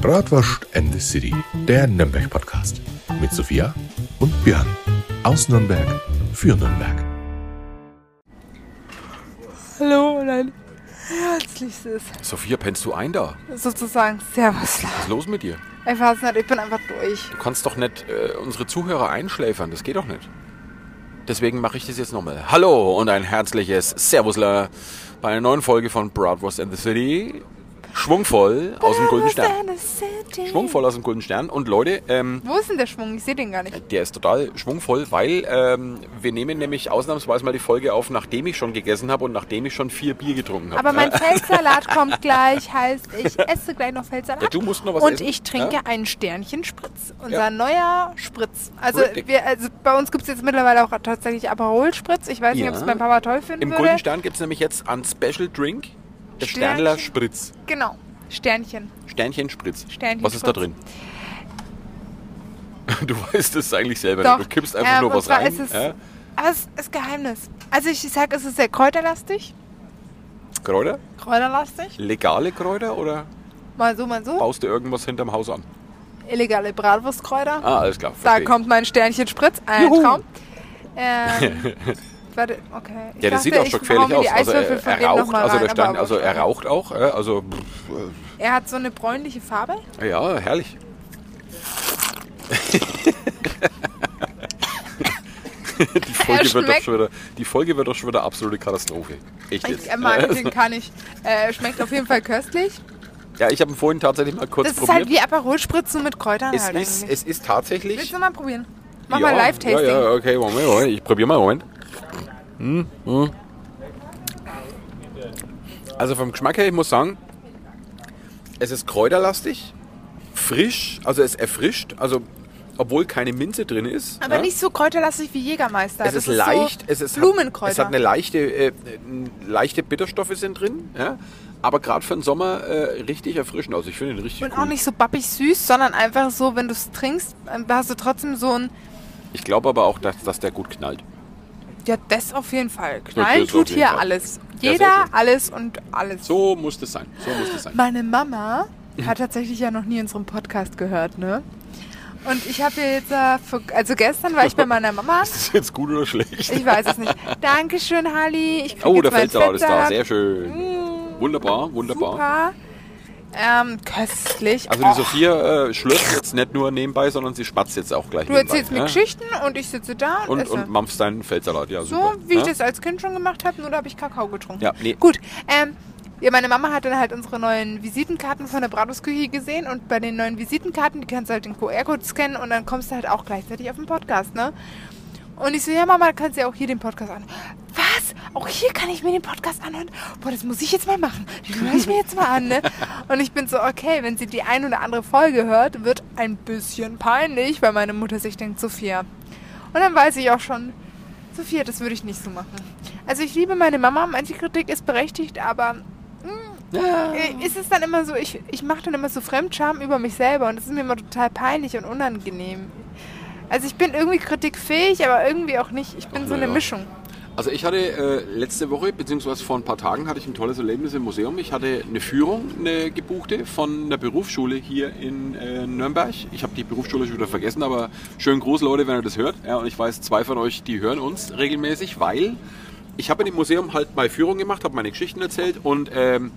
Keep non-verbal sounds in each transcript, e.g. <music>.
Bratwurst and the City, der Nürnberg-Podcast. Mit Sophia und Björn. Aus Nürnberg für Nürnberg. Hallo und ein herzliches, Sophia, pennst du ein da? sozusagen Servus. Was ist los mit dir? Ich weiß nicht, ich bin einfach durch. Du kannst doch nicht äh, unsere Zuhörer einschläfern, das geht doch nicht. Deswegen mache ich das jetzt nochmal. Hallo und ein herzliches Servusler bei einer neuen Folge von Bratwurst and the City. Schwungvoll aus dem Golden Stern. Schwungvoll aus dem Golden Stern. Und Leute, ähm, Wo ist denn der Schwung? Ich sehe den gar nicht. der ist total schwungvoll, weil ähm, wir nehmen nämlich ausnahmsweise mal die Folge auf, nachdem ich schon gegessen habe und nachdem ich schon vier Bier getrunken habe. Aber mein Feldsalat <laughs> kommt gleich, heißt, ich esse gleich noch Feldsalat. Ja, du musst noch was Und essen. ich trinke Ja? einen Sternchen-Spritz. Unser Ja. neuer Spritz. Also, wir, also bei uns gibt es jetzt mittlerweile auch tatsächlich Aperol-Spritz. Ich weiß nicht, ob es mein Papa toll finden Im würde. Golden Stern gibt es nämlich jetzt einen Special Drink, der. Sternler Spritz. Genau. Sternchen. Sternchen Spritz. Sternchen was ist da Spritz. drin? <laughs> Du weißt es eigentlich selber Doch. nicht. Du kippst einfach Ähm, nur was rein. Ist es, ja? Aber es ist Geheimnis. Also ich sage, es ist sehr kräuterlastig. Kräuter? Kräuterlastig. Legale Kräuter oder Mal so, mal so. baust du irgendwas hinterm Haus an? Illegale Bratwurstkräuter. Ah, alles klar. Da kommt mein Sternchen Spritz. Ein Juhu. Traum. <laughs> Ähm, warte, okay. Ich Ja, das sieht auch schon ich gefährlich aus. Also er, er raucht, also, rein, aber also er raucht auch. äh, Also pff, Er hat so eine bräunliche Farbe. äh, ja, herrlich. die, <laughs> Folge wird doch schon wieder, die Folge wird doch schon wieder absolute Katastrophe. Echt jetzt. Ich, äh, Marketing kann ich. Äh, schmeckt auf jeden Fall köstlich. Ja, ich habe ihn vorhin tatsächlich mal kurz Das ist halt probiert. wie Aperol Spritz nur mit Kräutern es, halt ist, eigentlich. es ist tatsächlich. Willst du mal probieren? Mach ja, mal Live-Tasting. Ja, ja, okay, Moment, Moment. Ich probiere mal, Moment. Hm, hm. Also vom Geschmack her, ich muss sagen, es ist kräuterlastig, frisch, also es erfrischt, also obwohl keine Minze drin ist. Aber ja. nicht so kräuterlastig wie Jägermeister. Es das ist leicht, so es ist Blumenkräuter. Es hat eine leichte, äh, äh, leichte Bitterstoffe sind drin, ja. Aber gerade für den Sommer äh, richtig erfrischend. Also ich finde ihn richtig Und cool. auch nicht so bappig süß, sondern einfach so, wenn du es trinkst, ähm, hast du trotzdem so ein. Ich glaube aber auch, dass, dass der gut knallt. Ja, das auf jeden Fall. das Knallen tut hier Fall. alles. Jeder, alles und alles. So muss es sein. So muss es sein. Meine Mama hat tatsächlich ja noch nie unseren Podcast gehört, ne? Und ich habe ja jetzt, äh, also gestern war ich bei meiner Mama. <laughs> Ist das jetzt gut oder schlecht? Ich weiß es nicht. Dankeschön, Halli. Ich Oh, der meinen Feldsalat ist da. Sehr schön. Mm, Wunderbar, wunderbar. Super. Ähm, köstlich. Also die Oh, Sophia äh, schlürft jetzt nicht nur nebenbei, sondern sie spatzt jetzt auch gleich du nebenbei. erzählst mir ja? Geschichten und ich sitze da und, Und, esse. und mampfst deinen Feldsalat. Ja, So, super. wie ich ja? das als Kind schon gemacht habe, nur da habe ich Kakao getrunken. Ja, nee. Gut, ähm, ja, meine Mama hat dann halt unsere neuen Visitenkarten von der Bratwurstküche gesehen und bei den neuen Visitenkarten, die kannst du halt den QR-Code scannen und dann kommst du halt auch gleichzeitig auf den Podcast, ne? Und ich so, ja Mama, kannst du ja auch hier den Podcast anhören. Auch hier kann ich mir den Podcast anhören? Boah, das muss ich jetzt mal machen. Den höre ich mir jetzt mal an, ne? Und ich bin so, okay, wenn sie die ein oder andere Folge hört, wird ein bisschen peinlich, weil meine Mutter sich denkt, Sophia. Und dann weiß ich auch schon, Sophia, das würde ich nicht so machen. Also ich liebe meine Mama, manche Kritik ist berechtigt, aber äh, ist es dann immer so, ich, ich mache dann immer so Fremdscham über mich selber und das ist mir immer total peinlich und unangenehm. Also ich bin irgendwie kritikfähig, aber irgendwie auch nicht. Ich bin Ach, so eine ja. Mischung. Also ich hatte äh, letzte Woche, beziehungsweise vor ein paar Tagen, hatte ich ein tolles Erlebnis im Museum. Ich hatte eine Führung, eine gebuchte von der Berufsschule hier in äh, Nürnberg. Ich habe die Berufsschule schon wieder vergessen, aber schön groß, Leute, wenn ihr das hört. Ja, und ich weiß, zwei von euch, die hören uns regelmäßig, weil ich habe in dem Museum halt mal Führung gemacht, habe meine Geschichten erzählt und ähm,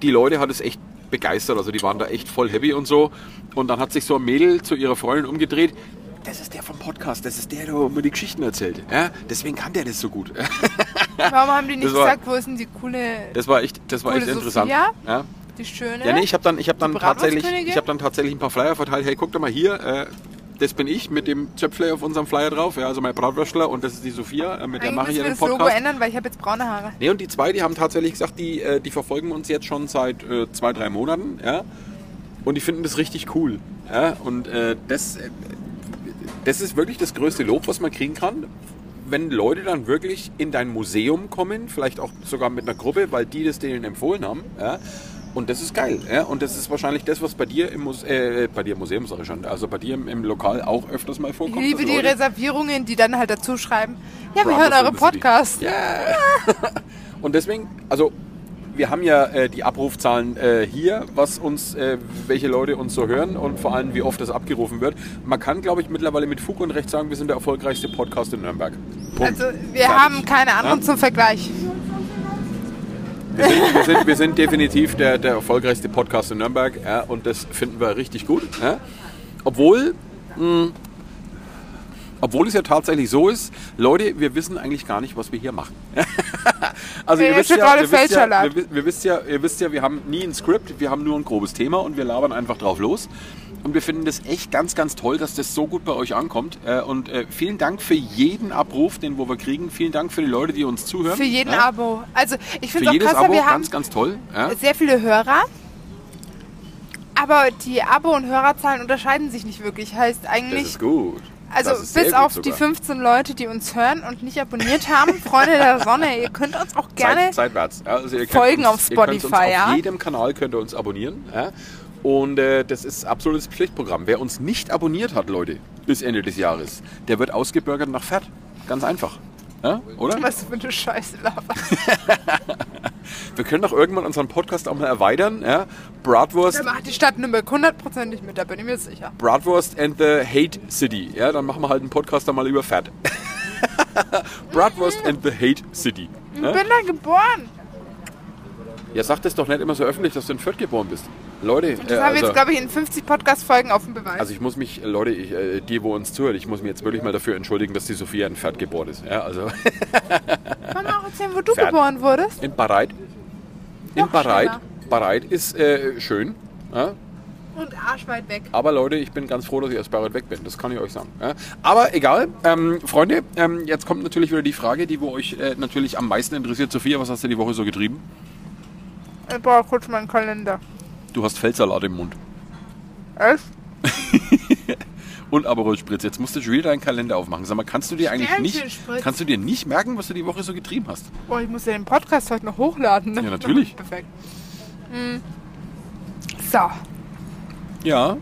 die Leute hat es echt begeistert. Also die waren da echt voll happy und so. Und dann hat sich so ein Mädel zu ihrer Freundin umgedreht. Das ist der vom Podcast, das ist der, der immer die Geschichten erzählt. Ja, deswegen kann der das so gut. <laughs> Warum haben die nicht war- gesagt, wo ist denn die coole, Das war echt, das war echt interessant. Sophia? Ja. die schöne? ja, nee, ich habe dann, ich hab dann tatsächlich, ich habe dann tatsächlich ein paar Flyer verteilt. Hey, guck doch mal hier, äh, das bin ich mit dem Zöpfler auf unserem Flyer drauf. Ja, also mein Bratwürstler und das ist die Sophia, äh, mit der mache ich ja den das Logo Podcast. ändern, weil ich habe jetzt braune Haare. Nee, und die zwei, die haben tatsächlich gesagt, die, äh, die verfolgen uns jetzt schon seit äh, zwei, drei Monaten, ja. Und die finden das richtig cool. Ja? Und äh, das, äh, das ist wirklich das größte Lob, was man kriegen kann. Wenn Leute dann wirklich in dein Museum kommen, vielleicht auch sogar mit einer Gruppe, weil die das denen empfohlen haben. Ja? Und das ist geil. Ja? Und das ist wahrscheinlich das, was bei dir im Muse äh, bei dir im Museum, sag ich schon, also bei dir im, im Lokal auch öfters mal Ich vorkommt. liebe dass die Leute- Reservierungen, die dann halt dazu schreiben, ja, wir Brothers hören eure. Podcasts. Ja. <laughs> Und deswegen, also wir haben ja äh, die Abrufzahlen äh, hier, was uns, äh, welche Leute uns so hören und vor allem, wie oft das abgerufen wird. Man kann, glaube ich, mittlerweile mit Fug und Recht sagen, wir sind der erfolgreichste Podcast in Nürnberg. Punkt. Also wir Fertig. haben keine anderen Ja? zum Vergleich. Wir sind, wir sind, wir sind definitiv der, der erfolgreichste Podcast in Nürnberg ja, und das finden wir richtig gut. Ja. Obwohl, mh, obwohl es ja tatsächlich so ist, Leute, wir wissen eigentlich gar nicht, was wir hier machen. <laughs> <laughs> also Der ihr wisst, ja, ihr, wisst ja, wir, wir wisst ja, ihr wisst ja, wir haben nie ein Skript, wir haben nur ein grobes Thema und wir labern einfach drauf los. Und wir finden das echt ganz, ganz toll, dass das so gut bei euch ankommt. Äh, Und äh, vielen Dank für jeden Abruf, den wo wir kriegen. Vielen Dank für die Leute, die uns zuhören. Für jeden ja. Abo. Also ich finde es auch jedes krass, Abo, wir haben ganz, ganz toll. Ja. sehr viele Hörer. Aber die Abo- und Hörerzahlen unterscheiden sich nicht wirklich. Heißt Das eigentlich, ist gut. Also bis auf sogar. die 15 Leute, die uns hören und nicht abonniert haben, <laughs> Freunde der Sonne, ihr könnt uns auch gerne Zeit. Ja, also ihr folgen uns, auf Ihr könnt uns Spotify, auf ja? jedem Kanal könnt ihr uns abonnieren. Ja? Und äh, das ist absolutes Pflichtprogramm. Wer uns nicht abonniert hat, Leute, bis Ende des Jahres, der wird ausgebürgert nach Fett. Ganz einfach. Ja? Oder? was für eine Scheiße labern. <laughs> Wir können doch irgendwann unseren Podcast auch mal erweitern. Ja? Bratwurst, Da macht die Stadt Nürnberg hundertprozentig mit, da bin ich mir sicher. Bratwurst and the Hate City. Ja, dann machen wir halt einen Podcast dann mal über Fett. <laughs> Bratwurst and the Hate City. Ich Ja? bin da geboren. ja, sag das doch nicht immer so öffentlich, dass du in Fürth geboren bist. Leute, Das äh, haben wir also- jetzt, glaube ich, in 50 Podcast-Folgen auf dem Beweis. Also ich muss mich, äh, Leute, ich, äh, die, wo uns zuhört, ich muss mich jetzt wirklich mal dafür entschuldigen, dass die Sophia in Pferd geboren ist. Ja, also Kann man auch erzählen, wo du Pferd. geboren wurdest? in Bareit. In Noch Bareit. schlimmer. Bareit ist äh, schön. Ja? Und arschweit weg. Aber Leute, ich bin ganz froh, dass ich aus Bareit weg bin. Das kann ich euch sagen. Ja? Aber egal, ähm, Freunde, ähm, jetzt kommt natürlich wieder die Frage, die wo euch äh, natürlich am meisten interessiert. Sophia, was hast du die Woche so getrieben? Ich brauche kurz meinen Kalender. Du hast Feldsalat im Mund. Echt? <laughs> Und Aperol Spritz. Jetzt musst du schon wieder deinen Kalender aufmachen. Sag mal, kannst du dir eigentlich nicht, kannst du dir nicht merken, was du die Woche so getrieben hast? Oh, ich muss ja den Podcast heute noch hochladen. Ne? Ja, natürlich. Perfekt. Hm. So. Ja.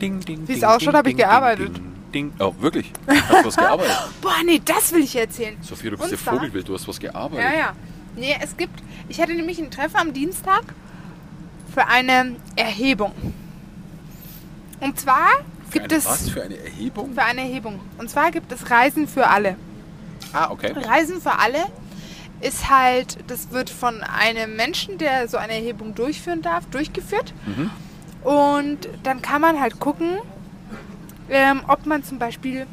Ding, ding, es ding, ausschaut, ding, habe ich gearbeitet. Ding, ding. Oh, wirklich? Hast du was gearbeitet? <laughs> Boah, nee, das will ich erzählen. Sophia, du bist Und ja zwar- Vogelwild, du hast was gearbeitet. Ja, ja. Nee, es gibt. Ich hatte nämlich ein Treffen am Dienstag für eine Erhebung. Und zwar Für gibt es. Was für eine Erhebung? Für eine Erhebung. Und zwar gibt es Reisen für alle. Ah, okay. Reisen für alle ist halt, das wird von einem Menschen, der so eine Erhebung durchführen darf, durchgeführt. Mhm. Und dann kann man halt gucken, ähm, ob man zum Beispiel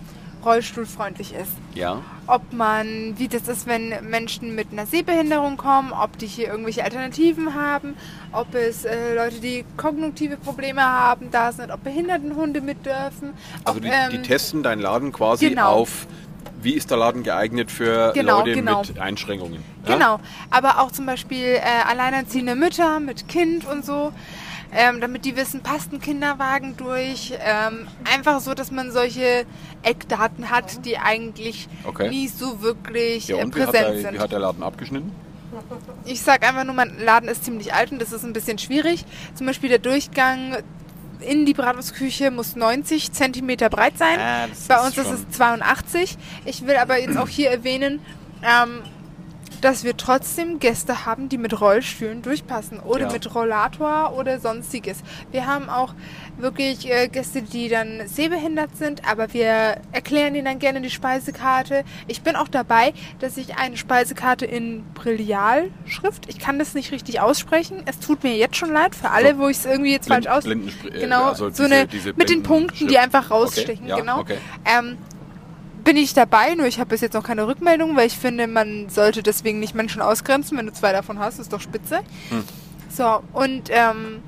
rollstuhlfreundlich ist. Ja. Ob man, wie das ist, wenn Menschen mit einer Sehbehinderung kommen, ob die hier irgendwelche Alternativen haben, ob es äh, Leute, die kognitive Probleme haben, da sind, ob Behindertenhunde mit dürfen. Also ob, die, ähm, die testen deinen Laden quasi genau. auf, wie ist der Laden geeignet für Genau, Leute genau. mit Einschränkungen. Ja? Genau, aber auch zum Beispiel äh, alleinerziehende Mütter mit Kind und so, ähm, damit die wissen, passt ein Kinderwagen durch. Ähm, einfach so, dass man solche Eckdaten hat, die eigentlich Okay. nie so wirklich Ja, äh, und wie hat, präsent der, sind. wie hat der Laden abgeschnitten? Ich sag einfach nur, mein Laden ist ziemlich alt und das ist ein bisschen schwierig. Zum Beispiel der Durchgang in die Bratwurstküche muss 90 Zentimeter breit sein. Ah, Bei uns ist es 82. Ich will aber jetzt auch hier erwähnen, ähm, dass wir trotzdem Gäste haben, die mit Rollstühlen durchpassen oder Ja. mit Rollator oder sonstiges. Wir haben auch wirklich äh, Gäste, die dann sehbehindert sind, aber wir erklären ihnen dann gerne die Speisekarte. Ich bin auch dabei, dass ich eine Speisekarte in Brillialschrift, ich kann das nicht richtig aussprechen, es tut mir jetzt schon leid für alle, So. wo ich es irgendwie jetzt Blind- falsch aus... Blindenspr- äh, Genau, also so diese- eine diese mit den Punkten, die einfach rausstechen, Okay, ja, genau. okay. Ähm, bin ich dabei, nur ich habe bis jetzt noch keine Rückmeldung, weil ich finde, man sollte deswegen nicht Menschen ausgrenzen. Wenn du zwei davon hast, ist doch spitze. Hm. So, und ähm,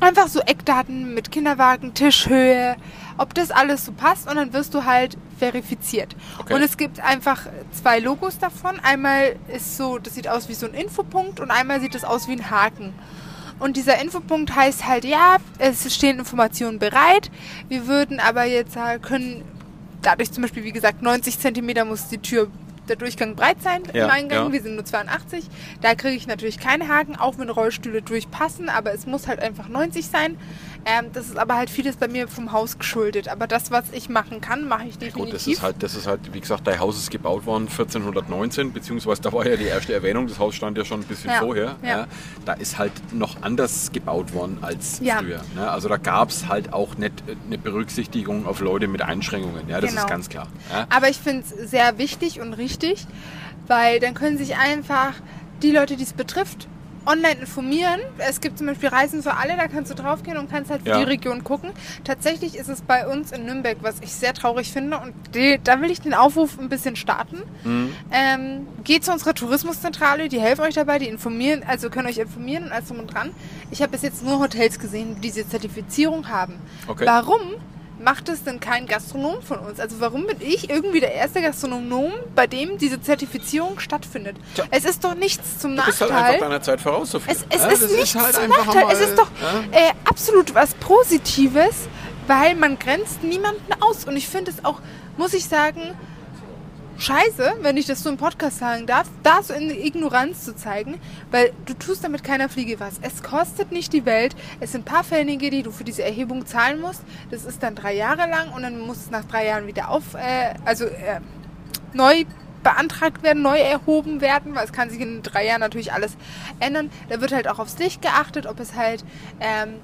einfach so Eckdaten mit Kinderwagen, Tischhöhe, ob das alles so passt und dann wirst du halt verifiziert. Okay. Und es gibt einfach zwei Logos davon. Einmal ist so, das sieht aus wie so ein Infopunkt und einmal sieht es aus wie ein Haken. Und dieser Infopunkt heißt halt, ja, es stehen Informationen bereit. Wir würden aber jetzt halt können, dadurch zum Beispiel, wie gesagt, 90 Zentimeter muss die Tür der Durchgang breit sein Ja, im Eingang. ja. Wir sind nur 82. Da kriege ich natürlich keine Haken, auch wenn Rollstühle durchpassen, aber es muss halt einfach 90 sein. Ähm, das ist aber halt vieles bei mir vom Haus geschuldet. Aber das, was ich machen kann, mache ich definitiv. Gut, das ist halt, das ist halt, wie gesagt, dein Haus ist gebaut worden 1419, beziehungsweise da war ja die erste Erwähnung, das Haus stand ja schon ein bisschen Ja, vorher. ja. Da ist halt noch anders gebaut worden als Ja. früher. Ne? Also da gab es halt auch nicht eine Berücksichtigung auf Leute mit Einschränkungen. Ja, das Genau. ist ganz klar. Ja? Aber ich finde es sehr wichtig und richtig, weil dann können sich einfach die Leute, die es betrifft, online informieren. Es gibt zum Beispiel Reisen für alle, da kannst du draufgehen und kannst halt für Ja. die Region gucken. Tatsächlich ist es bei uns in Nürnberg, was ich sehr traurig finde und die, da will ich den Aufruf ein bisschen starten. Mhm. Ähm, geht zu unserer Tourismuszentrale, die helfen euch dabei, die informieren, also können euch informieren und alles drum und dran. Ich habe bis jetzt nur Hotels gesehen, die diese Zertifizierung haben. Okay. Warum macht es denn kein Gastronom von uns? Also warum bin ich irgendwie der erste Gastronom, bei dem diese Zertifizierung stattfindet? Tja. Es ist doch nichts zum Du bist halt Nachteil. einfach deiner Zeit voraus, Sophie. Es, es Ja, ist nichts halt zum Nachteil. mal, es ist doch ja? äh, absolut was Positives, weil man grenzt niemanden aus. Und ich finde es auch, muss ich sagen, scheiße, wenn ich das so im Podcast sagen darf, da so in Ignoranz zu zeigen, weil du tust damit keiner Fliege was. Es kostet nicht die Welt. Es sind ein paar Pfennige, die du für diese Erhebung zahlen musst. Das ist dann drei Jahre lang und dann muss es nach drei Jahren wieder auf, äh, also äh, neu beantragt werden, neu erhoben werden, weil es kann sich in drei Jahren natürlich alles ändern. Da wird halt auch aufs Licht geachtet, ob es halt ähm,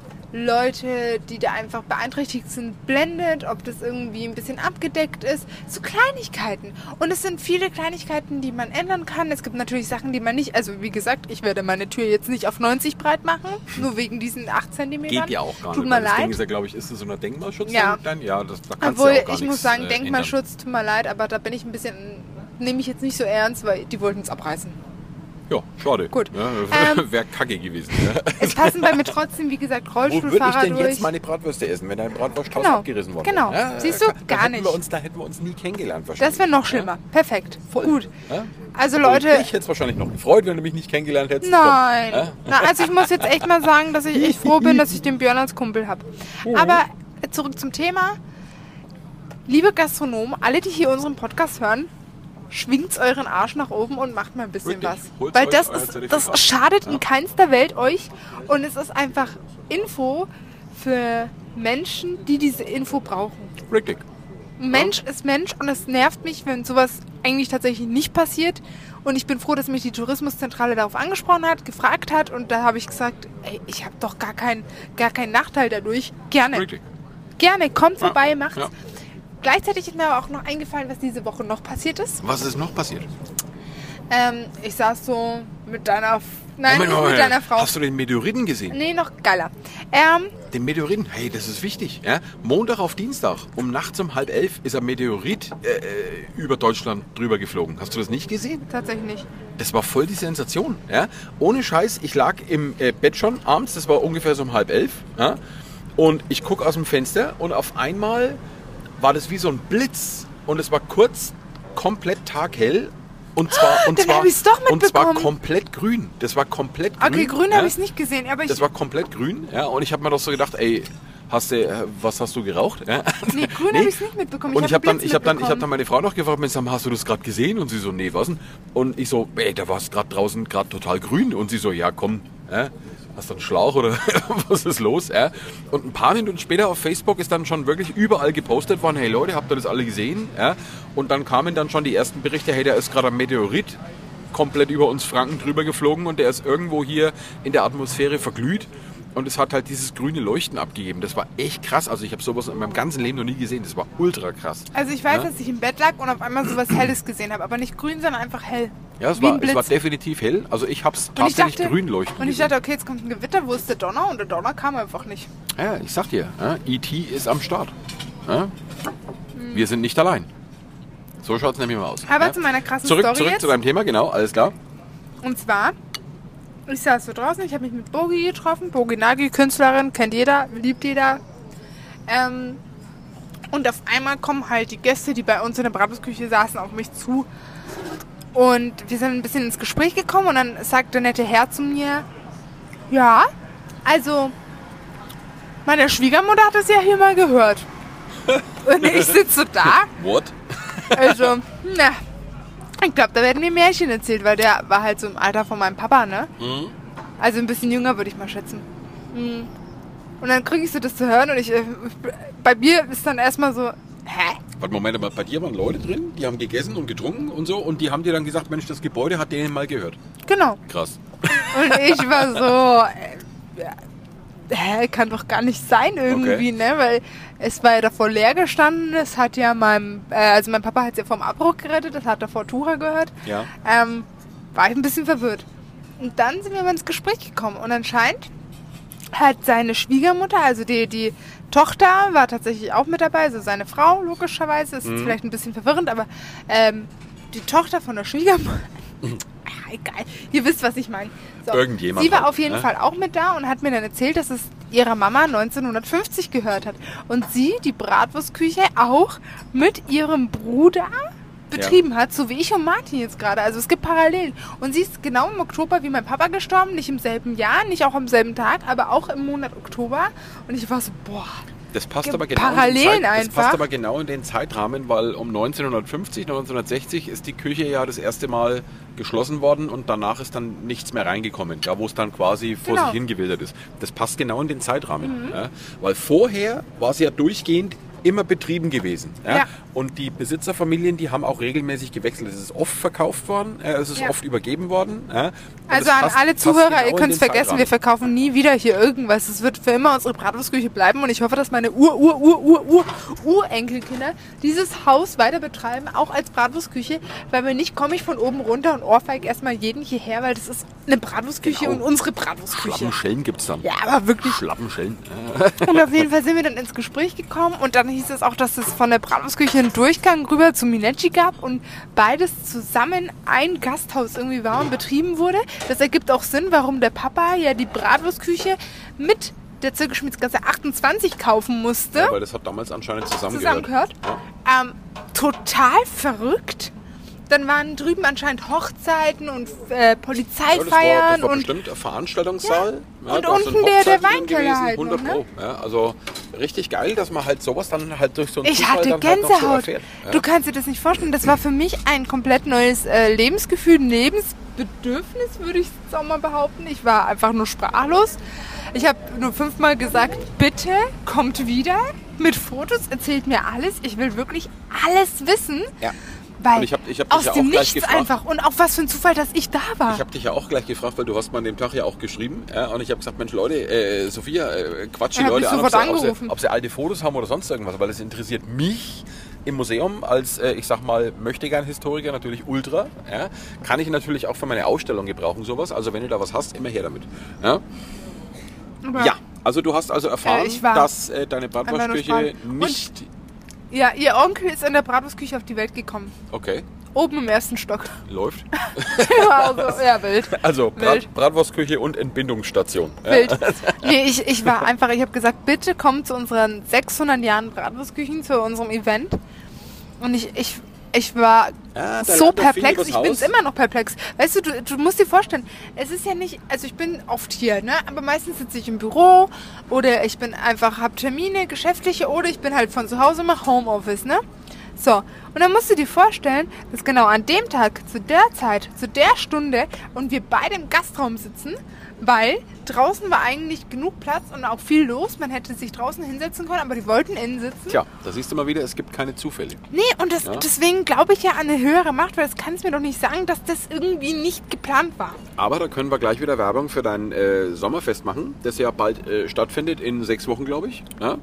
Leute, die da einfach beeinträchtigt sind, blendet, ob das irgendwie ein bisschen abgedeckt ist. So Kleinigkeiten. Und es sind viele Kleinigkeiten, die man ändern kann. Es gibt natürlich Sachen, die man nicht, also wie gesagt, ich werde meine Tür jetzt nicht auf 90 breit machen, nur wegen diesen 8 cm. Geht ja auch gar Tut nicht. mir weil Das Ding leid. ist ja, glaube ich, ist das so ein Denkmalschutz? Ja. Dann? Ja, das, da kannst Obwohl, ja ich muss sagen, äh, Denkmalschutz, tut mir leid, aber da bin ich ein bisschen, nehme ich jetzt nicht so ernst, weil die wollten es abreißen. Ja, schade. Gut. Ja, <laughs> Ähm, Wäre kacke gewesen. Ja. <laughs> Es passen bei mir trotzdem, wie gesagt, Wo würde ich Rollstuhlfahrer denn durch. jetzt meine Bratwürste essen, wenn dein Bratwursthaus Genau, abgerissen worden genau. wäre? Ja, Siehst du, gar nicht. Uns, da hätten wir uns nie kennengelernt wahrscheinlich. das wäre noch schlimmer. Perfekt. Gut. Ja? Also Und Leute, Ich hätte es wahrscheinlich noch gefreut, wenn du mich nicht kennengelernt hättest. nein. Ja? Na, also ich muss jetzt echt mal sagen, dass ich echt froh bin, dass ich den Björn als Kumpel habe. Aber äh, zurück zum Thema. Liebe Gastronomen, alle, die hier unseren Podcast hören, schwingt euren Arsch nach oben und macht mal ein bisschen Richtig. was. Holt Weil das, ist, das schadet Ja. in keinster Welt euch und es ist einfach Info für Menschen, die diese Info brauchen. Richtig. Mensch ist Mensch und es nervt mich, wenn sowas eigentlich tatsächlich nicht passiert. Und ich bin froh, dass mich die Tourismuszentrale darauf angesprochen hat, gefragt hat und da habe ich gesagt, ey, ich habe doch gar keinen gar keinen Nachteil dadurch. Gerne, Richtig. gerne, kommt vorbei, macht's. Gleichzeitig ist mir aber auch noch eingefallen, was diese Woche noch passiert ist. Was ist noch passiert? Ähm, ich saß so mit deiner, F- nein, Moment, Moment. mit deiner Frau. Hast du den Meteoriten gesehen? Nee, noch geiler. Ähm, Den Meteoriten, hey, das ist wichtig. Ja? Montag auf Dienstag um nachts um halb elf ist ein Meteorit äh, äh, über Deutschland drüber geflogen. Hast du das nicht gesehen? tatsächlich nicht. Das war voll die Sensation. Ja? Ohne Scheiß, ich lag im äh, Bett schon abends, das war ungefähr so um halb elf. Ja? Und ich gucke aus dem Fenster und auf einmal war das wie so ein Blitz. Und es war kurz komplett taghell. Und zwar, und dann zwar, und zwar komplett grün. Das war komplett grün. Okay, grün ja? habe ich nicht gesehen, aber ich. Das war komplett grün. Ja? Und ich habe mir doch so gedacht, ey, hast du, äh, was hast du geraucht? Ja? nee, grün <laughs> habe ich nicht mitbekommen. Und ich hab habe dann, ich dann, ich dann meine Frau noch gefragt, Mensch, hast du das gerade gesehen? Und sie so, nee, was denn? Und ich so, ey, da war es gerade draußen gerade total grün. Und sie so, ja, komm, ja, hast du einen Schlauch oder <laughs> was ist los? Ja? Und ein paar Minuten später auf Facebook ist dann schon wirklich überall gepostet worden, hey Leute, habt ihr das alle gesehen? Ja? Und dann kamen dann schon die ersten Berichte, hey, da ist gerade ein Meteorit komplett über uns Franken drüber geflogen und der ist irgendwo hier in der Atmosphäre verglüht. Und es hat halt dieses grüne Leuchten abgegeben. Das war echt krass. Also ich habe sowas in meinem ganzen Leben noch nie gesehen. Das war ultra krass. Also ich weiß, Ja? dass ich im Bett lag und auf einmal sowas Helles gesehen habe, aber nicht grün, sondern einfach hell. Ja, es Wie war, es war definitiv hell. Also ich habe es ich tatsächlich dachte- grün leuchten Und ich gesehen. dachte, okay, jetzt kommt ein Gewitter, wo ist der Donner? Und der Donner kam einfach nicht. Ja, ich sag dir, ja, E.T. ist am Start. Ja? Wir sind nicht allein. So schaut es nämlich mal aus. Aber zu meiner krassen zurück, Story Zurück jetzt. zu deinem Thema, genau, alles klar. Und zwar, ich saß so draußen, ich habe mich mit Bogi getroffen. Bogi Nagi, Künstlerin, kennt jeder, liebt jeder. Ähm, und auf einmal kommen halt die Gäste, die bei uns in der Bratwurstküche saßen, auf mich zu. Und wir sind ein bisschen ins Gespräch gekommen und dann sagt der nette Herr zu mir, ja, also meine Schwiegermutter hat es ja hier mal gehört. <laughs> Und ich sitze so da What? also, na. Ich glaube, da werden mir Märchen erzählt, weil der war halt so im Alter von meinem Papa, ne? Mhm. Also ein bisschen jünger, würde ich mal schätzen. Mhm. Und dann kriege ich so das zu hören und ich, äh, bei mir ist dann erstmal so, hä? Warte, Moment mal, bei dir waren Leute drin, die haben gegessen und getrunken und so und die haben dir dann gesagt, Mensch, das Gebäude hat denen mal gehört. Genau. Krass. Und ich war so, äh, hä, kann doch gar nicht sein irgendwie, Okay. ne? Weil es war ja davor leer gestanden, es hat ja meinem, äh, also mein Papa hat es ja vom Abbruch gerettet, das hat davor Tura gehört. Ja. Ähm, war ich ein bisschen verwirrt. Und dann sind wir mal ins Gespräch gekommen und anscheinend hat seine Schwiegermutter, also die, die Tochter war tatsächlich auch mit dabei, also seine Frau logischerweise, ist Mhm. jetzt vielleicht ein bisschen verwirrend, aber ähm, die Tochter von der Schwiegermutter, <laughs> egal, ihr wisst, was ich meine. So, Irgendjemand Sie war halt, auf jeden ne? Fall auch mit da und hat mir dann erzählt, dass es ihrer Mama 1950 gehört hat. Und sie die Bratwurstküche auch mit ihrem Bruder betrieben hat, so wie ich und Martin jetzt gerade. Also es gibt Parallelen. Und sie ist genau im Oktober wie mein Papa gestorben, nicht im selben Jahr, nicht auch am selben Tag, aber auch im Monat Oktober. Und ich war so, boah, Das passt Ge- aber genau Parallelen in den Zeit, Das einfach. passt aber genau in den Zeitrahmen, weil um 1950, 1960 ist die Küche ja das erste Mal geschlossen worden und danach ist dann nichts mehr reingekommen, da wo es dann quasi vor Genau. Mhm. sich hingewildert ist. Das passt genau in den Zeitrahmen, ja, weil vorher war es ja durchgehend immer betrieben gewesen. Ja? Ja. Und die Besitzerfamilien, die haben auch regelmäßig gewechselt. Es ist oft verkauft worden, äh, es ist Ja. oft übergeben worden. Ja? Also an passt- alle Zuhörer, genau ihr könnt es vergessen, wir verkaufen nie wieder hier irgendwas. Es wird für immer unsere Bratwurstküche bleiben und ich hoffe, dass meine Ur, Ur, Ur, Ur, Ur, Urenkelkinder dieses Haus weiter betreiben, auch als Bratwurstküche, weil wenn nicht, komme ich von oben runter und ohrfeig erstmal jeden hierher, weil das ist eine Bratwurstküche Genau. und unsere Bratwurstküche. Schlappenschellen gibt es dann. Ja, aber wirklich. Schlappenschellen. Und auf jeden Fall sind wir dann ins Gespräch gekommen und dann hieß es auch, dass es von der Bratwurstküche einen Durchgang rüber zu Minecci gab und beides zusammen ein Gasthaus irgendwie war und betrieben wurde. Das ergibt auch Sinn, warum der Papa ja die Bratwurstküche mit der Zirkelschmiedsgasse 28 kaufen musste. Ja, weil das hat damals anscheinend zusammengehört. zusammengehört. Ja. Ähm, total verrückt. Dann waren drüben anscheinend Hochzeiten und äh, Ja, das war, Polizeifeiern das war und bestimmt ein Veranstaltungssaal. Ja, und da sind unten der- der Weinkeller halt 100 noch, Pro. Ja, also richtig geil, dass man halt sowas dann halt durch so einen Ich Zufall hatte dann halt so Gänsehaut. erfährt. Ja. Du kannst dir das nicht vorstellen. Das war für mich ein komplett neues äh, Lebensgefühl, ein Lebensbedürfnis, würde ich jetzt auch mal behaupten. Ich war einfach nur sprachlos. Ich habe nur fünfmal gesagt, bitte kommt wieder mit Fotos, erzählt mir alles. Ich will wirklich alles wissen. Ja. Und ich hab- ich hab dich aus ja dem auch gleich Nichts gefragt. einfach. Und auch was für ein Zufall, dass ich da war. Ich habe dich ja auch gleich gefragt, weil du hast mir an dem Tag ja auch geschrieben. Ja, und ich habe gesagt, Mensch Leute, äh, Sophia, äh, quatsch die Ja, Leute an, ob sie, ob, sie, ob sie alte Fotos haben oder sonst irgendwas, weil es interessiert mich im Museum als, äh, ich sag mal, möchte gern Historiker natürlich ultra. Ja, kann ich natürlich auch für meine Ausstellung gebrauchen, sowas. Also wenn du da was hast, immer her damit. Ja, ja also du hast also erfahren, Äh, war dass äh, deine Bratwurstküche nicht... Ja, ihr Onkel ist in der Bratwurstküche auf die Welt gekommen. Okay, Oben im ersten Stock. läuft. <laughs> also, ja, wild. Also Wild. Brat, Bratwurstküche und Entbindungsstation. Ja. Wild. <laughs> Nee, ich, ich war einfach, ich habe gesagt, bitte kommt zu unseren 600 Jahren Bratwurstküchen, zu unserem Event. Und ich, ich, ich war Ah, so er perplex, ich Haus. immer noch perplex. Weißt du, du, du musst dir vorstellen, es ist ja nicht, also ich bin oft hier, ne? Aber meistens sitze ich im Büro oder ich bin einfach, hab Termine, geschäftliche oder ich bin halt von zu Hause, mach Homeoffice, ne? So, und dann musst du dir vorstellen, dass genau an dem Tag, zu der Zeit, zu der Stunde und wir beide im Gastraum sitzen, weil draußen war eigentlich genug Platz und auch viel los. Man hätte sich draußen hinsetzen können, aber die wollten innen sitzen. Tja, da siehst du mal wieder, es gibt keine Zufälle. Nee, und das, Ja. deswegen glaube ich ja an eine höhere Macht, weil das kannst du mir doch nicht sagen, dass das irgendwie nicht geplant war. Aber da können wir gleich wieder Werbung für dein äh, Sommerfest machen, das ja bald äh, stattfindet, in sechs Wochen, glaube ich. Ja?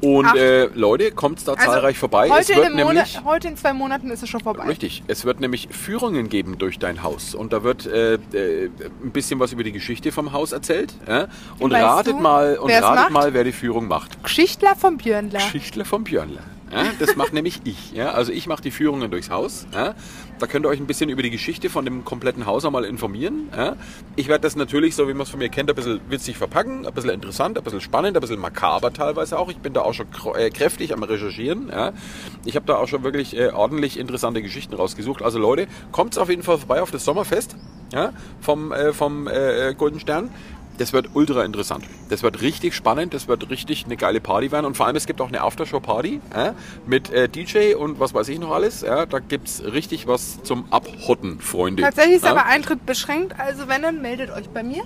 Und äh, Leute, kommt da zahlreich vorbei. Heute, es wird in nämlich, heute in zwei Monaten ist es schon vorbei. Richtig, es wird nämlich Führungen geben durch dein Haus. Und da wird äh, äh, ein bisschen was über die Geschichte vom Haus erzählt. Und Weißt ratet du, mal, und ratet macht? mal, wer die Führung macht. Geschichtler vom Björnler. Geschichtler vom Björnler. Ja, das macht <laughs> nämlich ich. Ja? Also ich mache die Führungen durchs Haus. Ja? Da könnt ihr euch ein bisschen über die Geschichte von dem kompletten Haus einmal informieren. Ja? Ich werde das natürlich, so wie man es von mir kennt, ein bisschen witzig verpacken, ein bisschen interessant, ein bisschen spannend, ein bisschen makaber teilweise auch. Ich bin da auch schon äh, kräftig am Recherchieren. Ja? Ich habe da auch schon wirklich äh, ordentlich interessante Geschichten rausgesucht. Also Leute, kommt auf jeden Fall vorbei auf das Sommerfest ja? vom, äh, vom äh, Golden Stern. Das wird ultra interessant. Das wird richtig spannend, das wird richtig eine geile Party werden. Und vor allem, es gibt auch eine Aftershow-Party äh, mit äh, DJ und was weiß ich noch alles. Ja, da gibt es richtig was zum Abhotten, Freunde. Tatsächlich ist ja? aber Eintritt beschränkt, also wenn, dann meldet euch bei mir.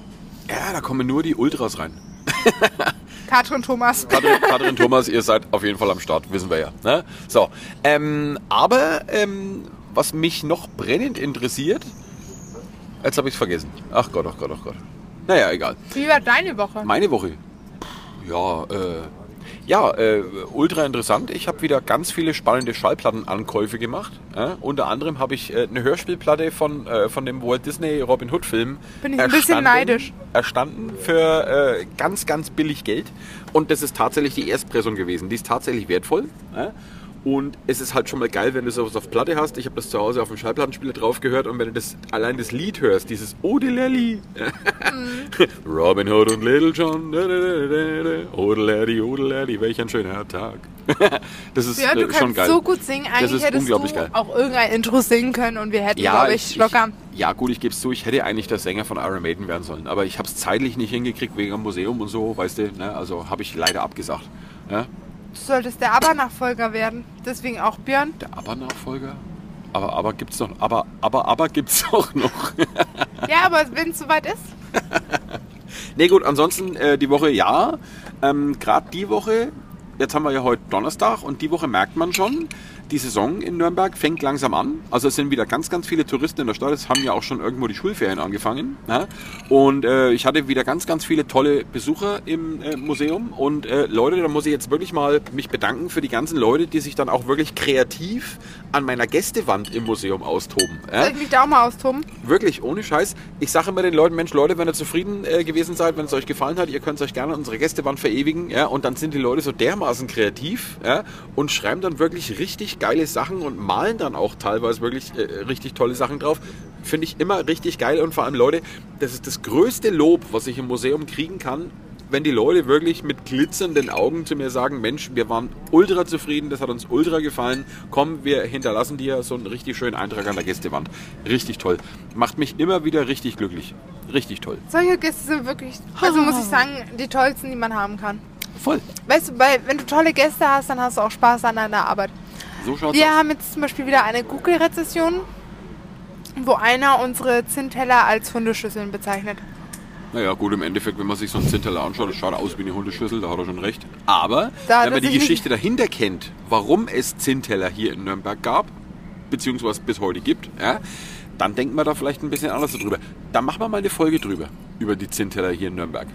Ja, da kommen nur die Ultras rein. <laughs> Katrin Thomas. <laughs> Katrin, Katrin Thomas, ihr seid auf jeden Fall am Start, wissen wir ja. Ne? So, ähm, aber ähm, was mich noch brennend interessiert, jetzt habe ich es vergessen. Ach Gott, ach Gott, ach Gott. Naja, egal. Wie war deine Woche? Meine Woche. Ja, äh, ja, äh, ultra interessant. Ich habe wieder ganz viele spannende Schallplattenankäufe gemacht. Äh? Unter anderem habe ich äh, eine Hörspielplatte von, äh, von dem Walt Disney Robin Hood Film Bin ich ein bisschen neidisch. erstanden für äh, ganz, ganz billig Geld. Und das ist tatsächlich die Erstpressung gewesen. Die ist tatsächlich wertvoll. Äh? Und es ist halt schon mal geil, wenn du sowas auf Platte hast. Ich habe das zu Hause auf dem Schallplattenspieler drauf gehört und wenn du das allein das Lied hörst, dieses Odelelli. <laughs> Robin Hood und Little John. Odelelli, Odelelli, welch ein schöner Tag. <laughs> das ist Ja, du äh, schon kannst geil. so gut singen. Das Eigentlich ist hättest unglaublich du geil. auch irgendein Intro singen können und wir hätten, glaube ich, locker. ja, gut, ich gebe es zu, ich hätte eigentlich der Sänger von Iron Maiden werden sollen. Aber ich habe es zeitlich nicht hingekriegt wegen dem Museum und so, weißt du. Ne? Also habe ich leider abgesagt. Ja? Du solltest der Aber-Nachfolger werden. Deswegen auch Björn. Der Aber-Nachfolger? Aber, aber gibt's noch, aber, aber, aber gibt's <laughs> auch noch. Ja, aber wenn es soweit ist. <laughs> nee, gut, ansonsten äh, die Woche ja. Ähm, Gerade die Woche, jetzt haben wir ja heute Donnerstag und die Woche merkt man schon, die Saison in Nürnberg fängt langsam an. Also es sind wieder ganz, ganz viele Touristen in der Stadt. Es haben ja auch schon irgendwo die Schulferien angefangen. Ja? Und äh, ich hatte wieder ganz, ganz viele tolle Besucher im äh, Museum. Und äh, Leute, da muss ich jetzt wirklich mal mich bedanken für die ganzen Leute, die sich dann auch wirklich kreativ an meiner Gästewand im Museum austoben. Soll ich mich da auch mal austoben? Wirklich, ohne Scheiß. Ich sage immer den Leuten, Mensch, Leute, wenn ihr zufrieden äh, gewesen seid, wenn es euch gefallen hat, ihr könnt euch gerne an unsere Gästewand verewigen. Ja? Und dann sind die Leute so dermaßen kreativ ja? und schreiben dann wirklich richtig geile Sachen und malen dann auch teilweise wirklich äh, richtig tolle Sachen drauf. Finde ich immer richtig geil und vor allem, Leute, das ist das größte Lob, was ich im Museum kriegen kann, wenn die Leute wirklich mit glitzernden Augen zu mir sagen, Mensch, wir waren ultra zufrieden, das hat uns ultra gefallen, komm, wir hinterlassen dir so einen richtig schönen Eintrag an der Gästewand. Richtig toll. Macht mich immer wieder richtig glücklich. Richtig toll. Solche Gäste sind wirklich, also muss ich sagen, die tollsten, die man haben kann. Voll. Weißt du, weil wenn du tolle Gäste hast, dann hast du auch Spaß an deiner Arbeit. So schaut's Wir aus. haben jetzt zum Beispiel wieder eine Google-Rezession, wo einer unsere Zinnteller als Hundeschüsseln bezeichnet. Naja, gut, im Endeffekt, wenn man sich so einen Zinteller anschaut, das schaut aus wie eine Hundeschüssel, da hat er schon recht. Aber Da wenn man die Geschichte dahinter kennt, warum es Zinteller hier in Nürnberg gab, beziehungsweise bis heute gibt, ja, dann denkt man da vielleicht ein bisschen anders drüber. Da machen wir mal eine Folge drüber, über die Zinteller hier in Nürnberg.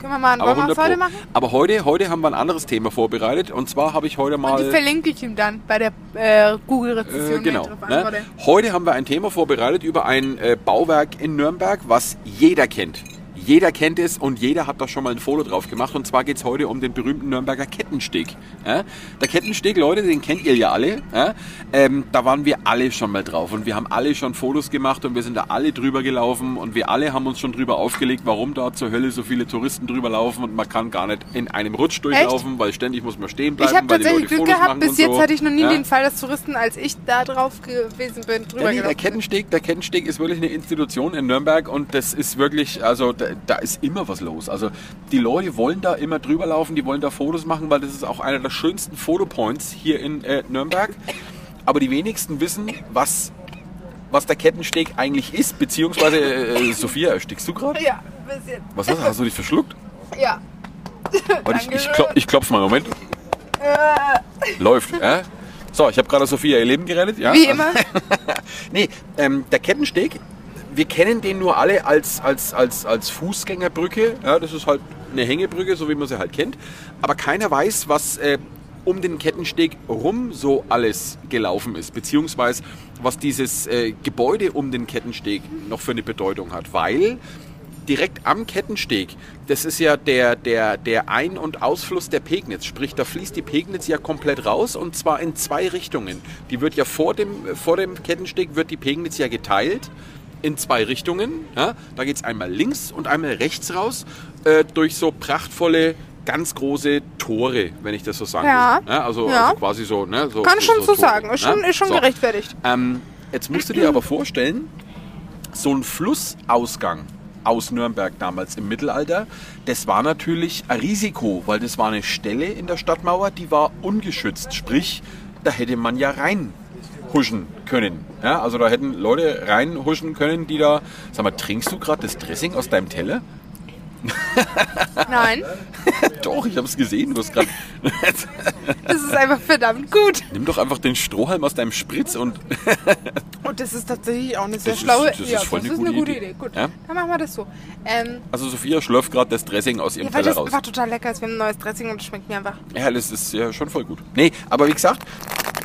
Können wir mal, Aber, wollen wir 100 das heute machen? Aber heute, heute haben wir ein anderes Thema vorbereitet und zwar habe ich heute Und die mal... verlinke ich ihm dann bei der äh, Google-Rezession. Äh, genau. Ne? Heute haben wir ein Thema vorbereitet über ein äh, Bauwerk in Nürnberg, was jeder kennt. Jeder kennt es und jeder hat da schon mal ein Foto drauf gemacht. Und zwar geht es heute um den berühmten Nürnberger Kettensteg. Ja? Der Kettensteg, Leute, den kennt ihr ja alle. Ja? Ähm, da waren wir alle schon mal drauf und wir haben alle schon Fotos gemacht und wir sind da alle drüber gelaufen und wir alle haben uns schon drüber aufgelegt, warum da zur Hölle so viele Touristen drüber laufen und man kann gar nicht in einem Rutsch durchlaufen, weil ständig muss man stehen bleiben, Ich habe tatsächlich Glück Fotos gehabt. Bis jetzt so. hatte ich noch nie Ja? den Fall, dass Touristen, als ich da drauf gewesen bin, drüber Ja, nee, der. Kettensteg, der Kettensteg ist wirklich eine Institution in Nürnberg und das ist wirklich, also da, ist immer was los. Also die Leute wollen da immer drüber laufen, die wollen da Fotos machen, weil das ist auch einer der schönsten Fotopoints hier in äh, Nürnberg. Aber die wenigsten wissen, was, was der Kettensteg eigentlich ist, beziehungsweise äh, Sophia, erstickst du gerade? Ja, ein bisschen. Was hast du? Hast du dich verschluckt? Ja. Warte, ich, ich, klop, ich klopf mal, Moment. Läuft, ja? So, ich habe gerade Sophia ihr Leben gerettet, ja? Wie immer. <laughs> Nee, ähm, der Kettensteg, wir kennen den nur alle als, als, als, als Fußgängerbrücke. Ja, das ist halt eine Hängebrücke, so wie man sie halt kennt. Aber keiner weiß, was äh, um den Kettensteg rum so alles gelaufen ist. Beziehungsweise was dieses äh, Gebäude um den Kettensteg noch für eine Bedeutung hat. Weil direkt am Kettensteg, das ist ja der, der, der Ein- und Ausfluss der Pegnitz. Sprich, da fließt die Pegnitz ja komplett raus und zwar in zwei Richtungen. Die wird ja vor dem, vor dem Kettensteg wird die Pegnitz ja geteilt in zwei Richtungen. Ja? Da geht es einmal links und einmal rechts raus äh, durch so prachtvolle, ganz große Tore, wenn ich das so sagen Ja. will. Ja, also, Ja. also quasi so. Ne, so Kann schon so Tore, sagen. Ist schon, ne? ist schon So. gerechtfertigt. Ähm, jetzt musst du dir aber vorstellen, so ein Flussausgang, aus Nürnberg damals im Mittelalter, das war natürlich ein Risiko, weil das war eine Stelle in der Stadtmauer, die war ungeschützt. Sprich, da hätte man ja reinhuschen können. Ja, also da hätten Leute reinhuschen können, die da. Sag mal, trinkst du gerade das Dressing aus deinem Teller? <laughs> Nein, Doch, ich habe es gesehen. Du hast gerade. <laughs> das ist einfach verdammt gut. Nimm doch einfach den Strohhalm aus deinem Spritz und. <laughs> Und das ist tatsächlich auch eine sehr Das schlaue das ist voll das eine ist eine gute gute Idee. Idee. Gut, Ja? dann machen wir das so. Ähm, Also Sophia schlürft gerade das Dressing aus ihrem ja, weil Teller das raus. einfach total lecker ist. Wir haben ein neues Dressing und das schmeckt mir einfach. Ja, das ist ja schon voll gut. Nee, aber wie gesagt,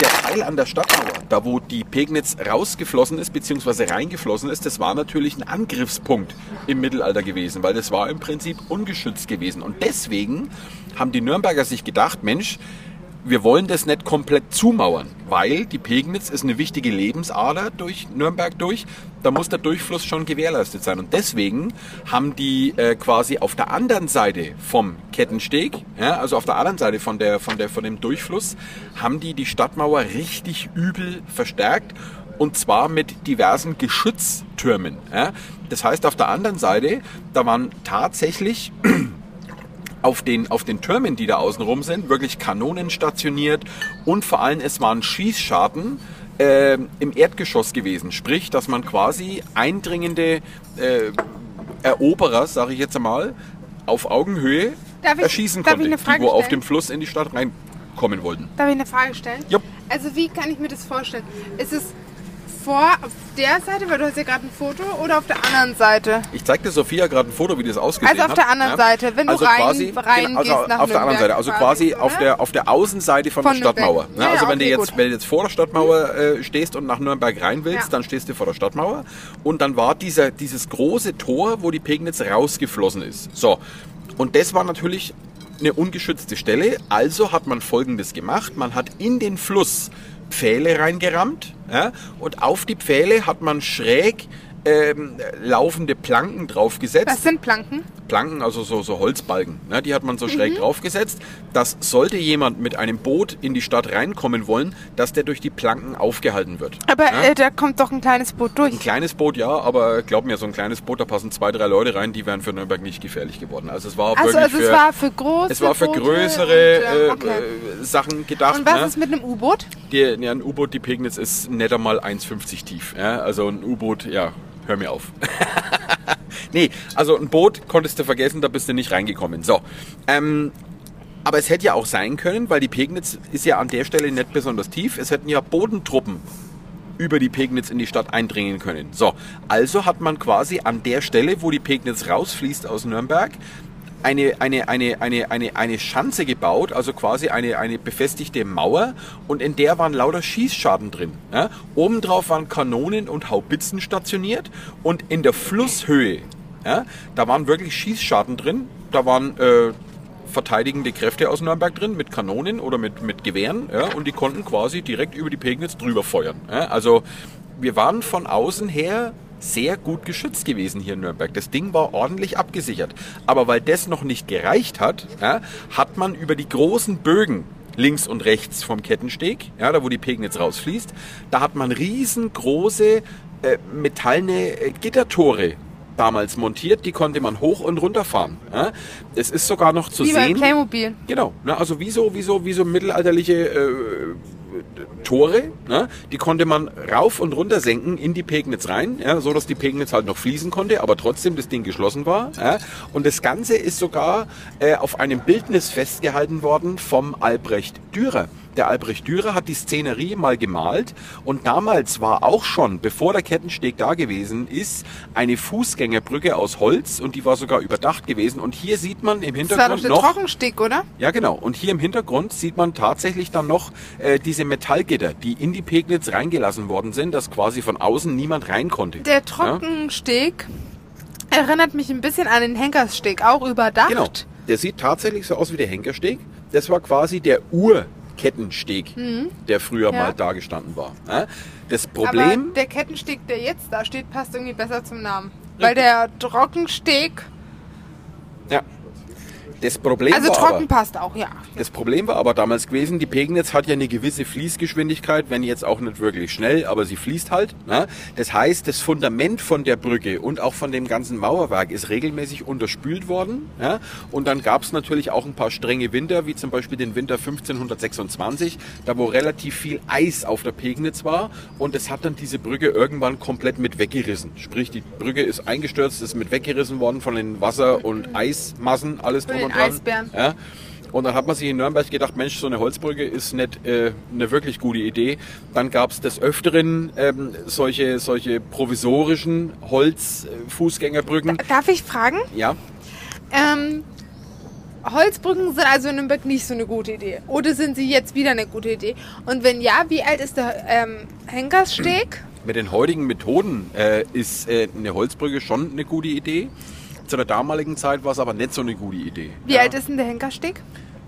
der Teil an der Stadtmauer, da wo die Pegnitz rausgeflossen ist, beziehungsweise reingeflossen ist, das war natürlich ein Angriffspunkt im Mittelalter gewesen, weil das war im Prinzip ungeschützt gewesen. Und deswegen haben die Nürnberger sich gedacht, Mensch, wir wollen das nicht komplett zumauern, weil die Pegnitz ist eine wichtige Lebensader durch Nürnberg durch. Da muss der Durchfluss schon gewährleistet sein. Und deswegen haben die äh, quasi auf der anderen Seite vom Kettensteg, ja, also auf der anderen Seite von, der, von, der, von dem Durchfluss, haben die die Stadtmauer richtig übel verstärkt. Und zwar mit diversen Geschütztürmen. Ja. Das heißt, auf der anderen Seite, da waren tatsächlich <clears throat> auf den, auf den Türmen, die da außen rum sind, wirklich Kanonen stationiert und vor allem es waren Schießscharten äh, im Erdgeschoss gewesen. Sprich, dass man quasi eindringende äh, Eroberer, sage ich jetzt einmal, auf Augenhöhe Darf erschießen ich konnte, die wo auf stellen? dem Fluss in die Stadt reinkommen wollten. Darf ich eine Frage stellen? Jupp. Also wie kann ich mir das vorstellen? Ist es vor auf der Seite, weil du hast ja gerade ein Foto, oder auf der anderen Seite? Ich zeigte Sophia gerade ein Foto, wie das ausgesehen Also auf hat. der anderen Seite, wenn du rein- reingehst also nach auf der anderen Seite, also quasi, quasi auf oder? der auf der Außenseite von, Von der Stadtmauer. Nürnberg. Ne? Ja, also ja, wenn du jetzt gut. wenn du jetzt vor der Stadtmauer äh, stehst und nach Nürnberg rein willst, Ja. dann stehst du vor der Stadtmauer und dann war dieser dieses große Tor, wo die Pegnitz rausgeflossen ist. So und das war natürlich eine ungeschützte Stelle. Also hat man Folgendes gemacht: Man hat in den Fluss Pfähle reingerammt ja, und auf die Pfähle hat man schräg ähm, laufende Planken draufgesetzt. Was sind Planken? Planken, also so, so Holzbalken, ne, die hat man so Mhm. schräg draufgesetzt. Das sollte jemand mit einem Boot in die Stadt reinkommen wollen, dass der durch die Planken aufgehalten wird. Aber Ja? äh, da kommt doch ein kleines Boot durch. Ein kleines Boot, ja, aber glaub mir, so ein kleines Boot, da passen zwei, drei Leute rein, die wären für Nürnberg nicht gefährlich geworden. Also es war Also, also für, es war für große es war für größere und, ähm, äh, okay. äh, Sachen gedacht. Und was ne? ist mit einem U-Boot? Die, ja, ein U-Boot, die Pegnitz, ist netter mal 1,50 tief. Ja? Also ein U-Boot, ja, hör mir auf. <laughs> nee, also ein Boot konntest du vergessen, da bist du nicht reingekommen. So. Ähm, aber es hätte ja auch sein können, weil die Pegnitz ist ja an der Stelle nicht besonders tief. Es hätten ja Bodentruppen über die Pegnitz in die Stadt eindringen können. So, also hat man quasi an der Stelle, wo die Pegnitz rausfließt aus Nürnberg, eine, eine, eine, eine, eine, eine Schanze gebaut, also quasi eine, eine befestigte Mauer und in der waren lauter Schießscharten drin. Ja? Obendrauf waren Kanonen und Haubitzen stationiert und in der Flusshöhe, ja, da waren wirklich Schießscharten drin, da waren äh, verteidigende Kräfte aus Nürnberg drin mit Kanonen oder mit, mit Gewehren ja, und die konnten quasi direkt über die Pegnitz drüber feuern. Ja. Also wir waren von außen her sehr gut geschützt gewesen hier in Nürnberg. Das Ding war ordentlich abgesichert. Aber weil das noch nicht gereicht hat, ja, hat man über die großen Bögen links und rechts vom Kettensteg, ja, da wo die Pegnitz rausfließt, da hat man riesengroße äh, metallene äh, Gittertore damals montiert, die konnte man hoch und runter fahren. Ja. Es ist sogar noch zu Wie bei sehen. Playmobil. Genau, ne, also wie so, wie so, wie so mittelalterliche äh, Tore, ne, die konnte man rauf und runter senken in die Pegnitz rein, ja, so dass die Pegnitz halt noch fließen konnte, aber trotzdem das Ding geschlossen war. Ja. Und das Ganze ist sogar äh, auf einem Bildnis festgehalten worden vom Albrecht Dürer. Der Albrecht Dürer hat die Szenerie mal gemalt und damals war auch schon, bevor der Kettensteg da gewesen ist, eine Fußgängerbrücke aus Holz und die war sogar überdacht gewesen. Und hier sieht man im Das war doch Hintergrund der noch Trockensteg, oder? ja, genau. Und hier im Hintergrund sieht man tatsächlich dann noch äh, diese Metallgitter, die in die Pegnitz reingelassen worden sind, dass quasi von außen niemand rein konnte. Der Trockensteg erinnert mich ein bisschen an den Henkerssteg, auch überdacht. Genau. Der sieht tatsächlich so aus wie der Henkersteg. Das war quasi der Urkettensteg, der früher Mhm. Ja. mal da gestanden war. Ja? Das Aber Problem, der Kettensteg, der jetzt da steht, passt irgendwie besser zum Namen. Weil der Trockensteg, ja, Das Problem Also war trocken aber, passt auch, ja. das Problem war aber damals gewesen, die Pegnitz hat ja eine gewisse Fließgeschwindigkeit, wenn jetzt auch nicht wirklich schnell, aber sie fließt halt. Ne? Das heißt, das Fundament von der Brücke und auch von dem ganzen Mauerwerk ist regelmäßig unterspült worden. Ja? Und dann gab es natürlich auch ein paar strenge Winter, wie zum Beispiel den Winter 1526, da wo relativ viel Eis auf der Pegnitz war und das hat dann diese Brücke irgendwann komplett mit weggerissen. Sprich, die Brücke ist eingestürzt, ist mit weggerissen worden von den Wasser- und Eismassen, alles drum und dran. Eisbären. Ja. Und dann hat man sich in Nürnberg gedacht, Mensch, so eine Holzbrücke ist nicht äh, eine wirklich gute Idee. Dann gab es des Öfteren ähm, solche, solche provisorischen Holzfußgängerbrücken. Darf ich fragen? Ja, Ähm, Holzbrücken sind also in Nürnberg nicht so eine gute Idee. Oder sind sie jetzt wieder eine gute Idee? Und wenn ja, wie alt ist der ähm, Henkerssteg? mit den heutigen Methoden äh, ist äh, eine Holzbrücke schon eine gute Idee. Zu der damaligen Zeit war es aber nicht so eine gute Idee. Wie ja, alt ist denn der Henkersteg?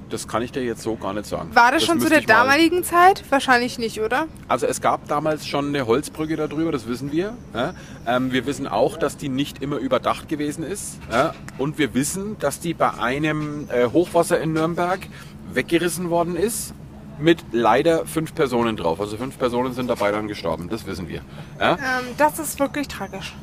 Das kann ich dir jetzt so gar nicht sagen. War das, schon zu der damaligen Zeit? Wahrscheinlich nicht, oder? Also es gab damals schon eine Holzbrücke darüber, das wissen wir. Ähm, wir wissen auch, dass die nicht immer überdacht gewesen ist. Ja. Und wir wissen, dass die bei einem äh, Hochwasser in Nürnberg weggerissen worden ist mit leider fünf Personen drauf. Also fünf Personen sind dabei dann gestorben, das wissen wir. Ja. Ähm, das ist wirklich tragisch.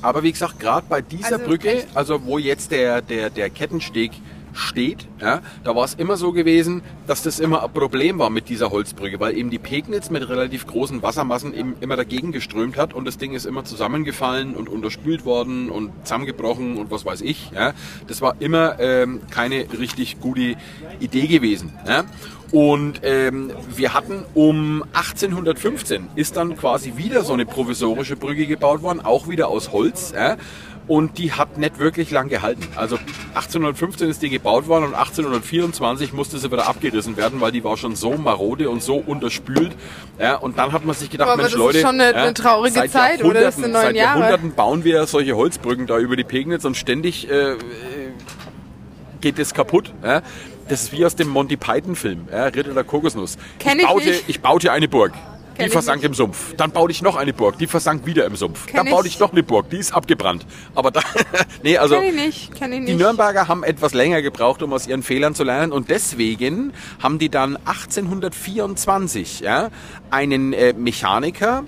Aber wie gesagt, gerade bei dieser Also Brücke, also wo jetzt der, der, der Kettensteg steht, ja, da war es immer so gewesen, dass das immer ein Problem war mit dieser Holzbrücke, weil eben die Pegnitz mit relativ großen Wassermassen eben immer dagegen geströmt hat und das Ding ist immer zusammengefallen und unterspült worden und zusammengebrochen und was weiß ich. Ja. Das war immer ähm, keine richtig gute Idee gewesen. Ja. Und ähm, wir hatten um 1815 ist dann quasi wieder so eine provisorische Brücke gebaut worden, auch wieder aus Holz. Ja? Und die hat nicht wirklich lang gehalten. Also 1815 ist die gebaut worden und 1824 musste sie wieder abgerissen werden, weil die war schon so marode und so unterspült. Ja, und dann hat man sich gedacht, Aber Mensch das ist Leute, schon eine- ja, eine traurige seit Zeit, oder? Das sind neun Seit Jahre. Jahrhunderten bauen wir solche Holzbrücken da über die Pegnitz und ständig äh, geht das kaputt. Ja? Das ist wie aus dem Monty Python Film, ja? Ritter der Kokosnuss. Kenn ich, ich baute, ich baute eine Burg. Kenn Die versank im Sumpf. Dann baute ich noch eine Burg. Die versank wieder im Sumpf. Kenn Dann baute ich. ich noch eine Burg. Die ist abgebrannt. Aber da, <laughs> nee, also. Kenn ich nicht, kenn ich nicht. Die Nürnberger haben etwas länger gebraucht, um aus ihren Fehlern zu lernen und deswegen haben die dann 1824 ja, einen äh, Mechaniker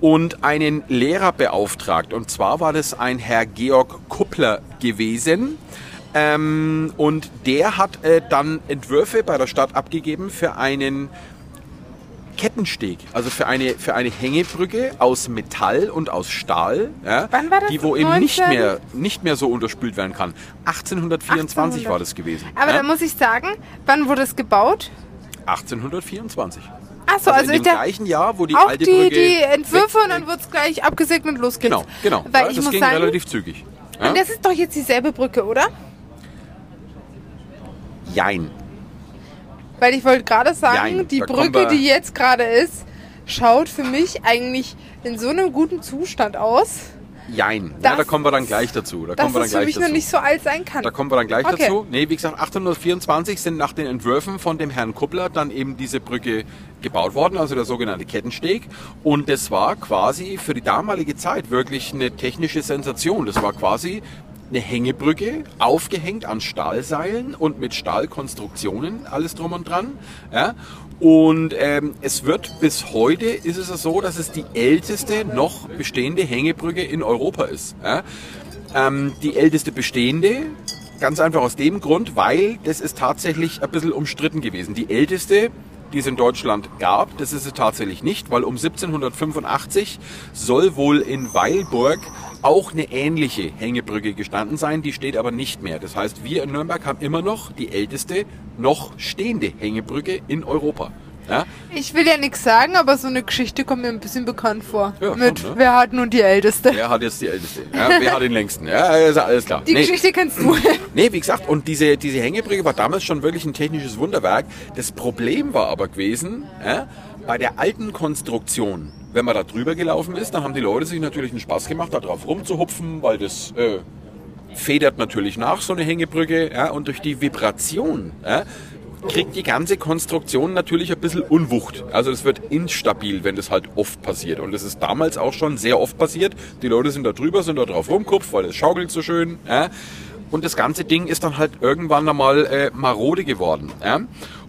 und einen Lehrer beauftragt. Und zwar war das ein Herr Georg Kuppler gewesen. Ähm, und der hat äh, dann Entwürfe bei der Stadt abgegeben für einen Kettensteg, also für eine, für eine Hängebrücke aus Metall und aus Stahl, ja, Wann war das? die wo eben nicht 19? mehr, nicht mehr so unterspült werden kann. 1824 war das gewesen. Aber ja? da muss ich sagen, wann wurde es gebaut? 1824. Achso, Also, also, in ich dem gleichen Jahr, wo die auch alte die, Brücke die Entwürfe und dann wird es gleich abgesegnet und los geht's. Genau, genau. Weil ja, ich das muss ging sagen, relativ zügig. Und das ist doch jetzt dieselbe Brücke, oder? Jein. Weil ich wollte gerade sagen, Jein, die Brücke, die jetzt gerade ist, schaut für mich eigentlich in so einem guten Zustand aus, Jein. Ja, da kommen wir dann gleich dazu. Da kommen wir dann es für gleich mich dazu. noch nicht so alt sein kann. Da kommen wir dann gleich Okay. dazu. Nee, wie gesagt, 1824 sind nach den Entwürfen von dem Herrn Kuppler dann eben diese Brücke gebaut worden, also der sogenannte Kettensteg. Und das war quasi für die damalige Zeit wirklich eine technische Sensation. Das war quasi eine Hängebrücke, aufgehängt an Stahlseilen und mit Stahlkonstruktionen, alles drum und dran. Ja. Und ähm, es wird bis heute ist es so, dass es die älteste noch bestehende Hängebrücke in Europa ist. Ja. Ähm, die älteste bestehende, ganz einfach aus dem Grund, weil das ist tatsächlich ein bisschen umstritten gewesen. Die älteste, die es in Deutschland gab, das ist sie tatsächlich nicht, weil um 1785 soll wohl in Weilburg auch eine ähnliche Hängebrücke gestanden sein, die steht aber nicht mehr. Das heißt, wir in Nürnberg haben immer noch die älteste noch stehende Hängebrücke in Europa. Ja? Ich will ja nichts sagen, aber so eine Geschichte kommt mir ein bisschen bekannt vor. Ja, schon, Mit ne? wer hat nun die älteste? Wer hat jetzt die älteste? Ja, wer hat den längsten? Ja, ist alles klar. Die Nee. Geschichte kennst du. <laughs> Nee, wie gesagt, und diese, diese Hängebrücke war damals schon wirklich ein technisches Wunderwerk. Das Problem war aber gewesen, äh, bei der alten Konstruktion, wenn man da drüber gelaufen ist, dann haben die Leute sich natürlich einen Spaß gemacht, da drauf rumzuhupfen, weil das äh, federt natürlich nach, so eine Hängebrücke. Ja, und durch die Vibration ja, kriegt die ganze Konstruktion natürlich ein bisschen Unwucht. Also es wird instabil, wenn das halt oft passiert. Und das ist damals auch schon sehr oft passiert. Die Leute sind da drüber, sind da drauf rumkupft, weil es schaukelt so schön. Ja. und das ganze Ding ist dann halt irgendwann einmal äh, marode geworden. Ja?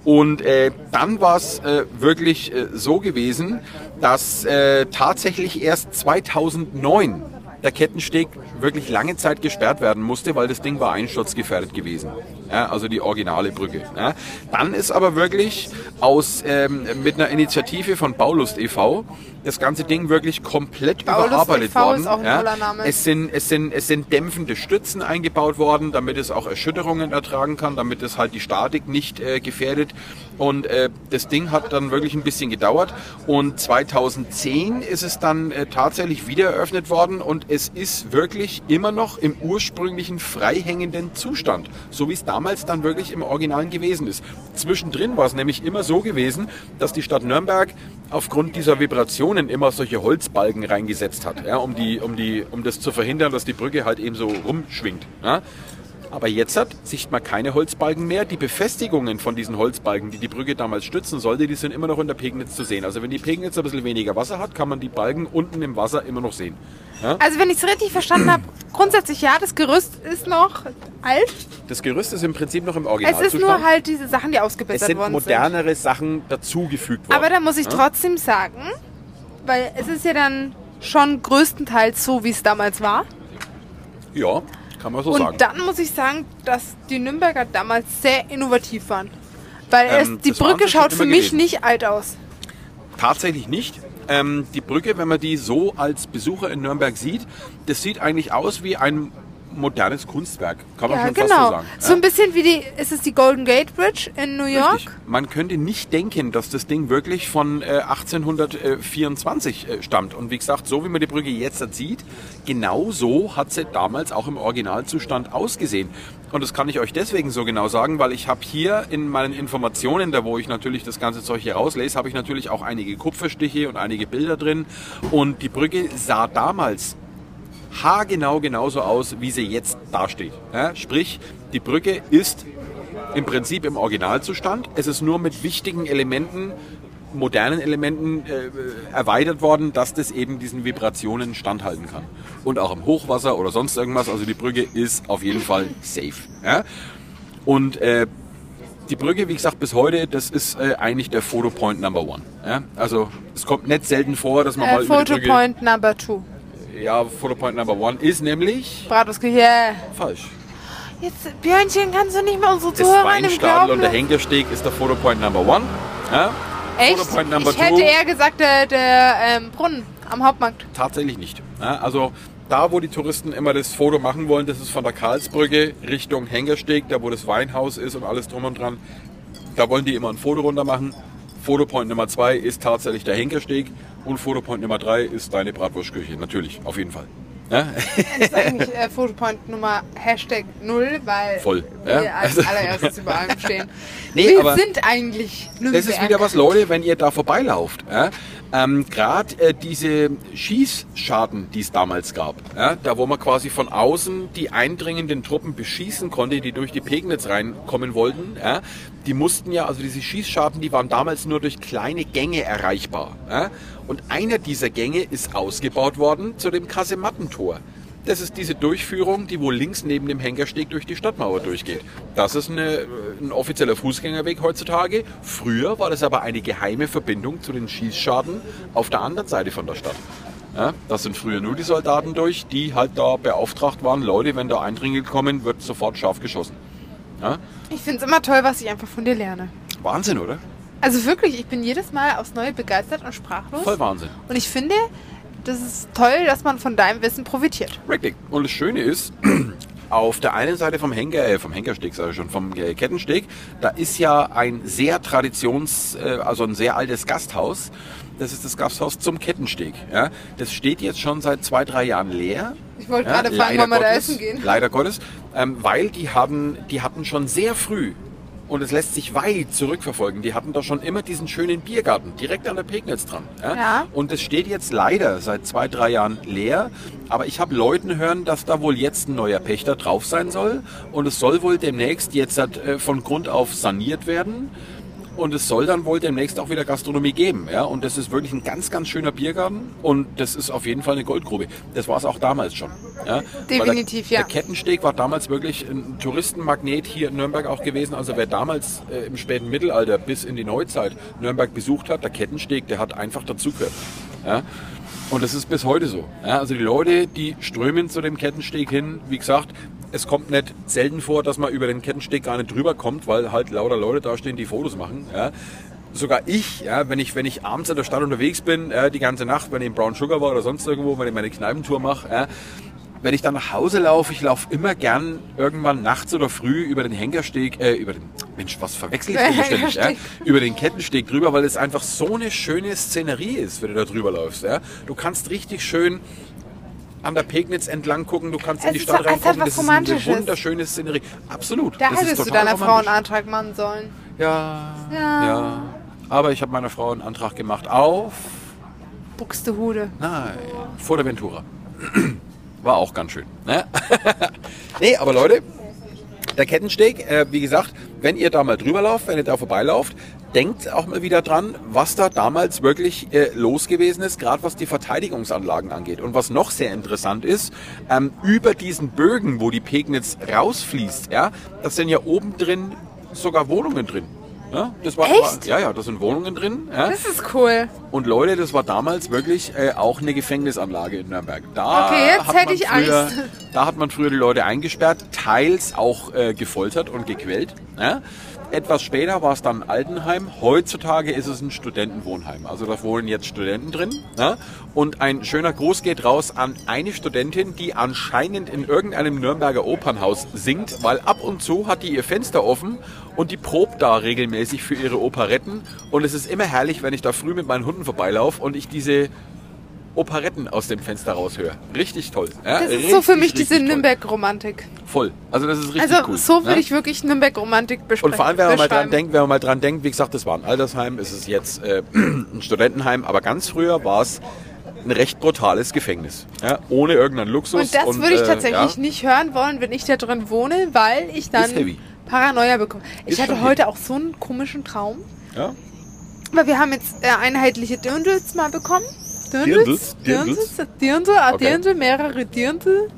Und äh, dann war es äh, wirklich äh, so gewesen, dass äh, tatsächlich erst 2009 der Kettensteg wirklich lange Zeit gesperrt werden musste, weil das Ding war einsturzgefährdet gewesen. Ja, also die originale Brücke. Ja. Dann ist aber wirklich aus ähm, mit einer Initiative von Baulust e.V. das ganze Ding wirklich komplett Baulust überarbeitet e.V. worden. ist auch ein ja. Es sind, es, sind, es sind dämpfende Stützen eingebaut worden, damit es auch Erschütterungen ertragen kann, damit es halt die Statik nicht äh, gefährdet. Und äh, das Ding hat dann wirklich ein bisschen gedauert. Und 2010 ist es dann äh, tatsächlich wieder eröffnet worden und es ist wirklich immer noch im ursprünglichen freihängenden Zustand, so wie es damals dann wirklich im Originalen gewesen ist. Zwischendrin war es nämlich immer so gewesen, dass die Stadt Nürnberg aufgrund dieser Vibrationen immer solche Holzbalken reingesetzt hat, ja, um, die, um, die, um das zu verhindern, dass die Brücke halt eben so rumschwingt. Ja. Aber jetzt hat, sieht man keine Holzbalken mehr. Die Befestigungen von diesen Holzbalken, die die Brücke damals stützen sollte, die sind immer noch in der Pegnitz zu sehen. Also wenn die Pegnitz ein bisschen weniger Wasser hat, kann man die Balken unten im Wasser immer noch sehen. Ja? Also wenn ich es richtig verstanden habe, grundsätzlich ja, das Gerüst ist noch alt. Das Gerüst ist im Prinzip noch im Es Originalzustand. ist nur halt diese Sachen, die es ausgebessert sind worden modernere Sachen dazugefügt sind. worden. Aber da muss ich Ja? trotzdem sagen, weil es ist ja dann schon größtenteils so, wie es damals war. Ja, kann man so Und sagen. dann muss ich sagen, dass die Nürnberger damals sehr innovativ waren. Weil Ähm, es, die Brücke schaut für mich gewesen. nicht alt aus. Tatsächlich nicht. Ähm, die Brücke, wenn man die so als Besucher in Nürnberg sieht, das sieht eigentlich aus wie ein modernes Kunstwerk. Kann man Ja, schon fast genau. so sagen. So ein bisschen wie die, ist es die Golden Gate Bridge in New York? Richtig. Man könnte nicht denken, dass das Ding wirklich von äh, 1824 äh, stammt. Und wie gesagt, so wie man die Brücke jetzt sieht, genau so hat sie damals auch im Originalzustand ausgesehen. Und das kann ich euch deswegen so genau sagen, weil ich habe hier in meinen Informationen, da wo ich natürlich das ganze Zeug hier rauslese, habe ich natürlich auch einige Kupferstiche und einige Bilder drin. Und die Brücke sah damals haargenau genauso aus, wie sie jetzt dasteht. Ja, sprich, die Brücke ist im Prinzip im Originalzustand. Es ist nur mit wichtigen Elementen, modernen Elementen äh, erweitert worden, dass das eben diesen Vibrationen standhalten kann. Und auch im Hochwasser oder sonst irgendwas. Also die Brücke ist auf jeden Fall safe. Ja? Und äh, die Brücke, wie gesagt, bis heute, das ist äh, eigentlich der Photopoint Number One. Ja? Also es kommt nicht selten vor, dass man Äh, mal über die Brücke... Photopoint Number Two. Ja, Photopoint Number One ist nämlich Bratwurstküche. Falsch. Jetzt, Björnchen, kannst du nicht mal unsere Das Zuhörer dem Weinstadel und der? Henkersteg ist der Photopoint Number One. Ja? Echt? Photopoint Number Ich hätte Two eher gesagt, der, der ähm, Brunnen am Hauptmarkt. tatsächlich nicht. Ja? Also da, wo die Touristen immer das Foto machen wollen, das ist von der Karlsbrücke Richtung Henkersteg, da wo das Weinhaus ist und alles drum und dran. Da wollen die immer ein Foto runter machen. Fotopoint Nummer zwei ist tatsächlich der Henkersteg und Fotopoint Nummer drei ist deine Bratwurstküche. Natürlich, auf jeden Fall. Ja? Das ist eigentlich äh, Fotopoint Nummer Hashtag 0, weil Voll, wir ja. als allererstes über allem stehen. <laughs> Nee, wir sind eigentlich Nürnberg. Das ist wieder was, Leute, wenn ihr da vorbeilauft. Ja? Ähm, Gerade äh, diese Schießscharten, die es damals gab, ja? da wo man quasi von außen die eindringenden Truppen beschießen konnte, die durch die Pegnitz reinkommen wollten, ja? die mussten ja, also diese Schießscharten, die waren damals nur durch kleine Gänge erreichbar. Ja? Und einer dieser Gänge ist ausgebaut worden zu dem Kasemattentor. Das ist diese Durchführung, die wohl links neben dem Henkersteg durch die Stadtmauer durchgeht. Das ist eine, ein offizieller Fußgängerweg heutzutage. Früher war das aber eine geheime Verbindung zu den Schießscharten auf der anderen Seite von der Stadt. Ja, das sind früher nur die Soldaten durch, die halt da beauftragt waren, Leute, wenn da Eindringlinge kommen, wird sofort scharf geschossen. Ja, Ich finde es immer toll, was ich einfach von dir lerne. Wahnsinn, oder? Also wirklich, ich bin jedes Mal aufs Neue begeistert und sprachlos. Voll Wahnsinn. Und ich finde, das ist toll, dass man von deinem Wissen profitiert. Richtig. Und das Schöne ist, <clears throat> auf der einen Seite vom Henker, äh, vom Henkersteg, sage ich schon, vom äh, Kettensteg, da ist ja ein sehr traditions, äh, also ein sehr altes Gasthaus. Das ist das Gasthaus zum Kettensteg. Ja? Das steht jetzt schon seit zwei, drei Jahren leer. Ich wollte Ja, gerade fragen, wann wir da essen gehen. Leider Gottes. Ähm, weil die hatten, die hatten schon sehr früh, und es lässt sich weit zurückverfolgen, die hatten da schon immer diesen schönen Biergarten direkt an der Pegnitz dran. Ja? Ja. Und es steht jetzt leider seit zwei, drei Jahren leer. Aber ich habe Leuten hören, dass da wohl jetzt ein neuer Pächter drauf sein soll. Und es soll wohl demnächst jetzt äh, von Grund auf saniert werden. Und es soll dann wohl demnächst auch wieder Gastronomie geben. Ja? Und das ist wirklich ein ganz, ganz schöner Biergarten und das ist auf jeden Fall eine Goldgrube. Das war es auch damals schon. Ja? Definitiv, der, ja. Der Kettensteg war damals wirklich ein Touristenmagnet hier in Nürnberg auch gewesen. Also wer damals äh, im späten Mittelalter bis in die Neuzeit Nürnberg besucht hat, der Kettensteg, der hat einfach dazugehört. Ja? Und das ist bis heute so. Ja, also die Leute, die strömen zu dem Kettensteg hin. Wie gesagt, es kommt nicht selten vor, dass man über den Kettensteg gar nicht drüber kommt, weil halt lauter Leute da stehen, die Fotos machen. Ja. Sogar ich, ja, wenn ich, wenn ich abends in der Stadt unterwegs bin, ja, die ganze Nacht, wenn ich in Brown Sugar war oder sonst irgendwo, wenn ich meine Kneipentour mache, ja, wenn ich dann nach Hause laufe, ich laufe immer gern irgendwann nachts oder früh über den Henkersteg, äh, über den, Mensch, was verwechsel ich denn hier ständig, ja? über den Kettensteg drüber, weil es einfach so eine schöne Szenerie ist, wenn du da drüber läufst. Ja? Du kannst richtig schön an der Pegnitz entlang gucken, du kannst in Es die ist Stadt hat reingucken, was das ist eine wunderschöne Szenerie. Absolut. Da das hättest du deiner Frau einen. Antrag machen sollen. Ja, Ja. ja. Aber ich habe meiner Frau einen Antrag gemacht auf, Buxtehude. nein, Fuerteventura. <clears throat> War auch ganz schön. Ne? <laughs> nee, aber Leute, der Kettensteg, äh, wie gesagt, wenn ihr da mal drüber lauft, wenn ihr da vorbeilauft, denkt auch mal wieder dran, was da damals wirklich äh, los gewesen ist, gerade was die Verteidigungsanlagen angeht. Und was noch sehr interessant ist, ähm, über diesen Bögen, wo die Pegnitz rausfließt, ja, das sind ja oben drin sogar Wohnungen drin. Ja, das war, Echt? ja, ja, da sind Wohnungen drin. Ja. Das ist cool. Und Leute, das war damals wirklich äh, auch eine Gefängnisanlage in Nürnberg. Da Okay, jetzt hat hätte ich früher, Angst. Da hat man früher die Leute eingesperrt, teils auch äh, gefoltert und gequält. Ja? Etwas später war es dann ein Altenheim. Heutzutage ist es ein Studentenwohnheim. Also da wohnen jetzt Studenten drin. Ja? Und ein schöner Gruß geht raus an eine Studentin, die anscheinend in irgendeinem Nürnberger Opernhaus singt, weil ab und zu hat die ihr Fenster offen und die probt da regelmäßig für ihre Operetten. Und es ist immer herrlich, wenn ich da früh mit meinen Hunden vorbeilaufe und ich diese Operetten aus dem Fenster raushöre. Richtig toll. Ja, Das ist so für mich richtig, diese richtig. Nürnberg-Romantik. Voll. Also das ist richtig Also cool. so würde ne? ich wirklich Nürnberg-Romantik besprechen. Und vor allem, wenn man mal dran denkt, wenn man mal dran denkt, wie gesagt, das war ein Altersheim, es ist jetzt äh, <clears throat> ein Studentenheim, aber ganz früher war es ein recht brutales Gefängnis. Ja, ohne irgendeinen Luxus. Und das würde ich äh, tatsächlich ja, nicht hören wollen, wenn ich da drin wohne, weil ich dann. Paranoia bekomme. Ich Ist hatte heute auch so einen komischen Traum. Ja? Weil wir haben jetzt äh, einheitliche Dirndls mal bekommen. Dirndls? Dirndls? Dirndl, ah, Okay. Dirndl, mehrere Dirndl.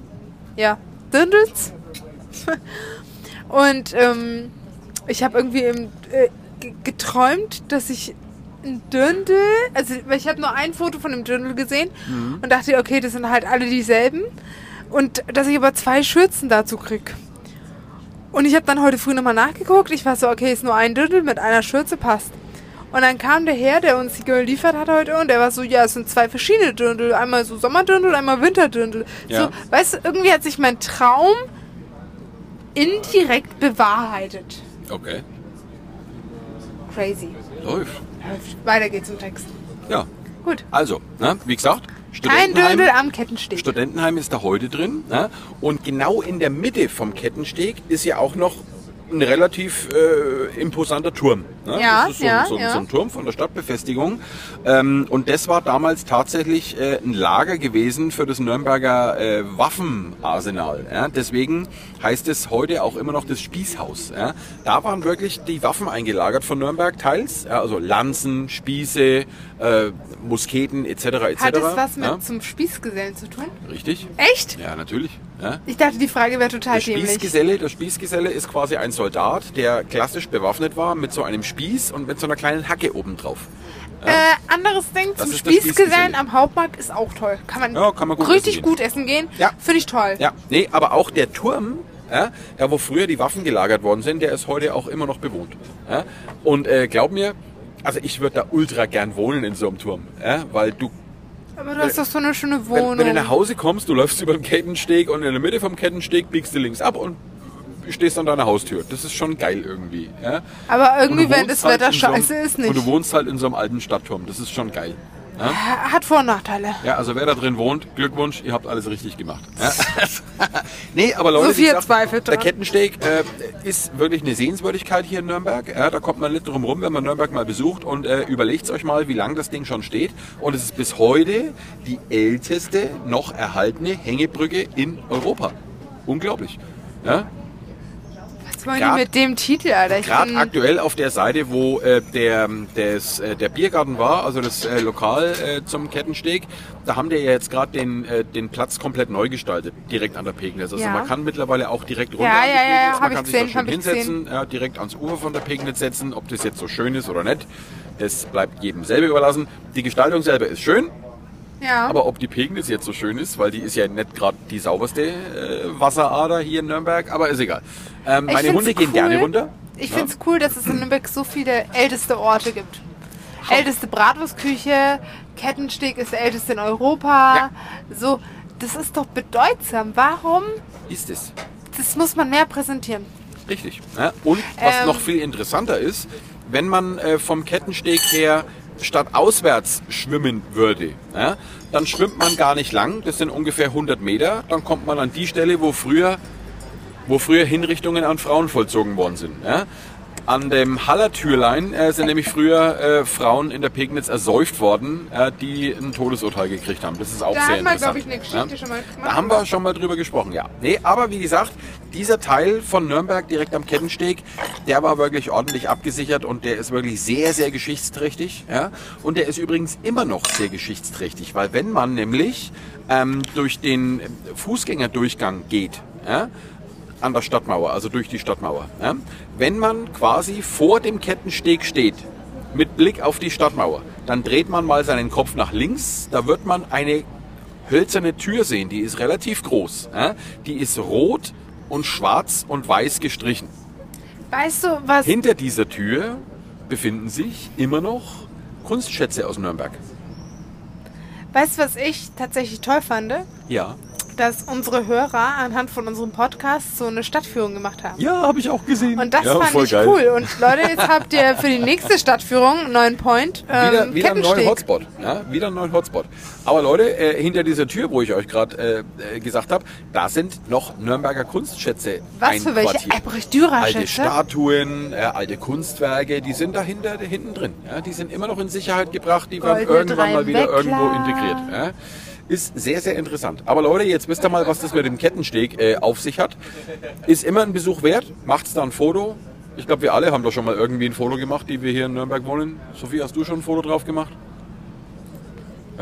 Ja, Dirndls. <laughs> Und ähm, ich habe irgendwie im, äh, geträumt, dass ich ein Dirndl, also ich habe nur ein Foto von dem Dirndl gesehen Mhm. und dachte, okay, das sind halt alle dieselben. Und dass ich aber zwei Schürzen dazu krieg. Und ich habe dann heute früh nochmal nachgeguckt. Ich war so, okay, ist nur ein Dirndl mit einer Schürze, passt. Und dann kam der Herr, der uns die geliefert hat heute und der war so, ja, es sind zwei verschiedene Dirndl. Einmal so Sommerdirndl, einmal Winterdirndl. Ja. So, weißt du, irgendwie hat sich mein Traum indirekt bewahrheitet. Okay. Crazy. Läuft. Weiter geht's im Text. Ja. Gut. Also, ne, wie gesagt, Kein Studentenheim- Dirndl am Kettensteg. Studentenheim ist da heute drin. Ne? Und genau in der Mitte vom Kettensteg ist ja auch noch ein relativ äh, imposanter Turm. Ne? Ja, das ist so, ja, ein, so, ja. so ein Turm von der Stadtbefestigung. Ähm, und das war damals tatsächlich äh, ein Lager gewesen für das Nürnberger äh, Waffenarsenal. Ja? Deswegen heißt es heute auch immer noch das Spießhaus. Ja? Da waren wirklich die Waffen eingelagert von Nürnberg teils. Ja? Also Lanzen, Spieße, äh, Musketen etc. etc. Hat es was mit ja? zum Spießgesellen zu tun? Richtig? Echt? Ja, natürlich. Ja. Ich dachte, die Frage wäre total Der dämlich. Spießgeselle, der Spießgeselle ist quasi ein Soldat, der klassisch bewaffnet war mit so einem Spieß und mit so einer kleinen Hacke obendrauf. Äh, anderes Ding Das zum Spießgesellen Spießgeselle. am Hauptmarkt ist auch toll. Kann man, Ja, kann man gut richtig essen gehen. gut essen gehen. Ja. Finde ich toll. Ja, nee, aber auch der Turm, ja, da wo früher die Waffen gelagert worden sind, der ist heute auch immer noch bewohnt. Ja. Und äh, glaub mir, also ich würde da ultra gern wohnen in so einem Turm, ja, weil du Aber du hast doch so eine schöne Wenn, Wohnung. wenn du nach Hause kommst, du läufst über den Kettensteg und in der Mitte vom Kettensteg biegst du links ab und stehst an deiner Haustür. Das ist schon geil irgendwie. Ja? Aber irgendwie, wenn das halt Wetter in so einem- scheiße ist, nicht. Und du wohnst halt in so einem alten Stadtturm. Das ist schon geil. Ja? Hat Vor- und Nachteile. ja, also wer da drin wohnt, Glückwunsch, ihr habt alles richtig gemacht. Ja? <laughs> <laughs> nee, aber Leute, Sophia wie gesagt, der dran. Kettensteg äh, ist wirklich eine Sehenswürdigkeit hier in Nürnberg. Ja, da kommt man nicht drum rum, wenn man Nürnberg mal besucht und äh, überlegt euch mal, wie lang das Ding schon steht. Und es ist bis heute die älteste noch erhaltene Hängebrücke in Europa. Unglaublich. Ja? Was wollen die mit dem Titel, Alter? Gerade aktuell auf der Seite, wo äh, der, des, äh, der Biergarten war, also das äh, Lokal äh, zum Kettensteg, da haben die ja jetzt gerade den, äh, den Platz komplett neu gestaltet, direkt an der Pegnitz. Also Ja. man kann mittlerweile auch direkt runter Ja, an die ja, ja, Pegnitz, hab man ich kann sich gesehen, da schön hinsetzen, ja, direkt ans Ufer von der Pegnitz setzen. Ob das jetzt so schön ist oder nicht, das bleibt jedem selber überlassen. Die Gestaltung selber ist schön, ja. aber ob die Pegnitz jetzt so schön ist, weil die ist ja nicht gerade die sauberste äh, Wasserader hier in Nürnberg, aber ist egal. Ähm, meine Hunde gehen cool. gerne runter. Ich Ja. finde es cool, dass es in Nürnberg so viele älteste Orte gibt. Älteste Bratwurstküche, Kettensteg ist der älteste in Europa. So, das ist doch bedeutsam. Warum? Ist es. Das muss man mehr präsentieren. Richtig. Ja, und was Ähm. noch viel interessanter ist, wenn man äh, vom Kettensteg her statt auswärts schwimmen würde, ja, dann schwimmt man gar nicht lang, das sind ungefähr 100 Meter, dann kommt man an die Stelle, wo früher, wo früher Hinrichtungen an Frauen vollzogen worden sind. Ja. An dem Hallertürlein äh, sind nämlich früher äh, Frauen in der Pegnitz ersäuft worden, äh, die ein Todesurteil gekriegt haben. Das ist auch Da sehr haben wir, interessant. glaube ich, eine Geschichte schon mal gemacht. Da haben wir schon mal drüber gesprochen, ja. Nee, aber wie gesagt, dieser Teil von Nürnberg direkt am Kettensteg, der war wirklich ordentlich abgesichert und der ist wirklich sehr, sehr geschichtsträchtig. Ja? Und der ist übrigens immer noch sehr geschichtsträchtig, weil wenn man nämlich ähm, durch den Fußgängerdurchgang geht, ja, an der Stadtmauer, also durch die Stadtmauer, ja, wenn man quasi vor dem Kettensteg steht, mit Blick auf die Stadtmauer, dann dreht man mal seinen Kopf nach links, da wird man eine hölzerne Tür sehen, die ist relativ groß. Ja? Die ist rot und schwarz und weiß gestrichen. Weißt du, was Hinter dieser Tür befinden sich immer noch Kunstschätze aus Nürnberg. Weißt du, was ich tatsächlich toll fand? Ja. Dass unsere Hörer anhand von unserem Podcast so eine Stadtführung gemacht haben. Ja, habe ich auch gesehen. Und das ja, fand ich geil. cool. Und Leute, jetzt habt ihr für die nächste Stadtführung einen neuen Point. Ähm, Wieder, wieder einen neuen. Hotspot. Ja, wieder einen neuen Hotspot. Aber Leute, äh, hinter dieser Tür, wo ich euch gerade äh, äh, gesagt habe, da sind noch Nürnberger Kunstschätze Was für welche? Alte? Statuen, äh, alte Kunstwerke, die sind dahinter, hinten drin. Ja, die sind immer noch in Sicherheit gebracht, die werden irgendwann mal wieder irgendwo integriert. Ja. Ist sehr, sehr interessant. Aber Leute, jetzt wisst ihr mal, was das mit dem Kettensteg äh, auf sich hat. Ist immer ein Besuch wert. Macht's da ein Foto. Ich glaube, wir alle haben doch schon mal irgendwie ein Foto gemacht, die wir hier in Nürnberg wohnen. Sophie, hast du schon ein Foto drauf gemacht?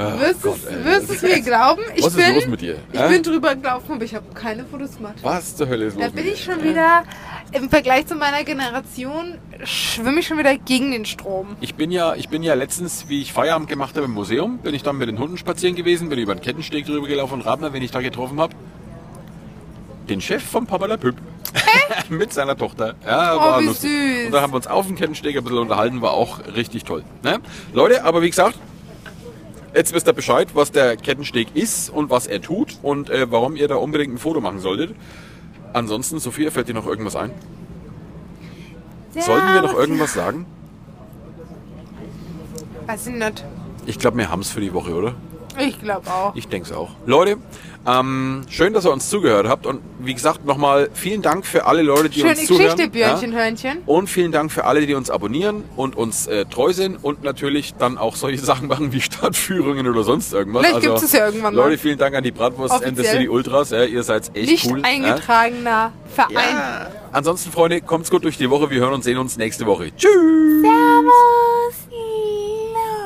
Ach Wirst Gott, es- ey. wirst es mir glauben? Ich Was ist bin, los mit dir? Ich bin drüber gelaufen, aber ich habe keine Fotos gemacht. Was zur Hölle ist los Da bin ich schon wieder, im Vergleich zu meiner Generation, schwimme ich schon wieder gegen den Strom. Ich bin ja, ich bin ja letztens, wie ich Feierabend gemacht habe im Museum, bin ich dann mit den Hunden spazieren gewesen, bin über den Kettensteg drüber gelaufen und rat mal, wen ich da getroffen habe. Den Chef vom Papa La Püpp. <laughs> mit seiner Tochter. Ja, Oh, war wie lustig. süß. Und da haben wir uns auf dem Kettensteg ein bisschen unterhalten, war auch richtig toll. Ne? Leute, aber wie gesagt, jetzt wisst ihr Bescheid, was der Kettensteg ist und was er tut und äh, warum ihr da unbedingt ein Foto machen solltet. Ansonsten, Sophia, fällt dir noch irgendwas ein? Sollten wir noch irgendwas sagen? Weiß ich nicht. Ich glaube, wir haben es für die Woche, oder? Ich glaube auch. Ich denke es auch. Leute, ähm, schön, dass ihr uns zugehört habt. Und wie gesagt, nochmal vielen Dank für alle Leute, die Schöne uns zuhören. Geschichte, Björnchen, Ja? Hörnchen. Und vielen Dank für alle, die uns abonnieren und uns äh, treu sind und natürlich dann auch solche <laughs> Sachen machen wie Stadtführungen oder sonst irgendwas. Also, Vielleicht gibt's es ja irgendwann mal. Leute, vielen Dank an die Bratwurst and the Offiziell. City Ultras. Ja, ihr seid echt Nicht cool. Ja? eingetragener Verein. Ja. Ansonsten, Freunde, kommt's gut durch die Woche. Wir hören und sehen uns nächste Woche. Tschüss. Servus.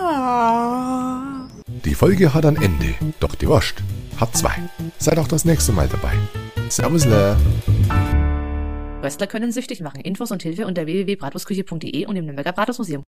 Ja. Die Folge hat ein Ende, doch die Wurst hat zwei. Seid auch das nächste Mal dabei. Servus, le. Röstler können süchtig machen. Infos und Hilfe unter www.bratwurstküche.de und im Nürnberger Bratwurstmuseum.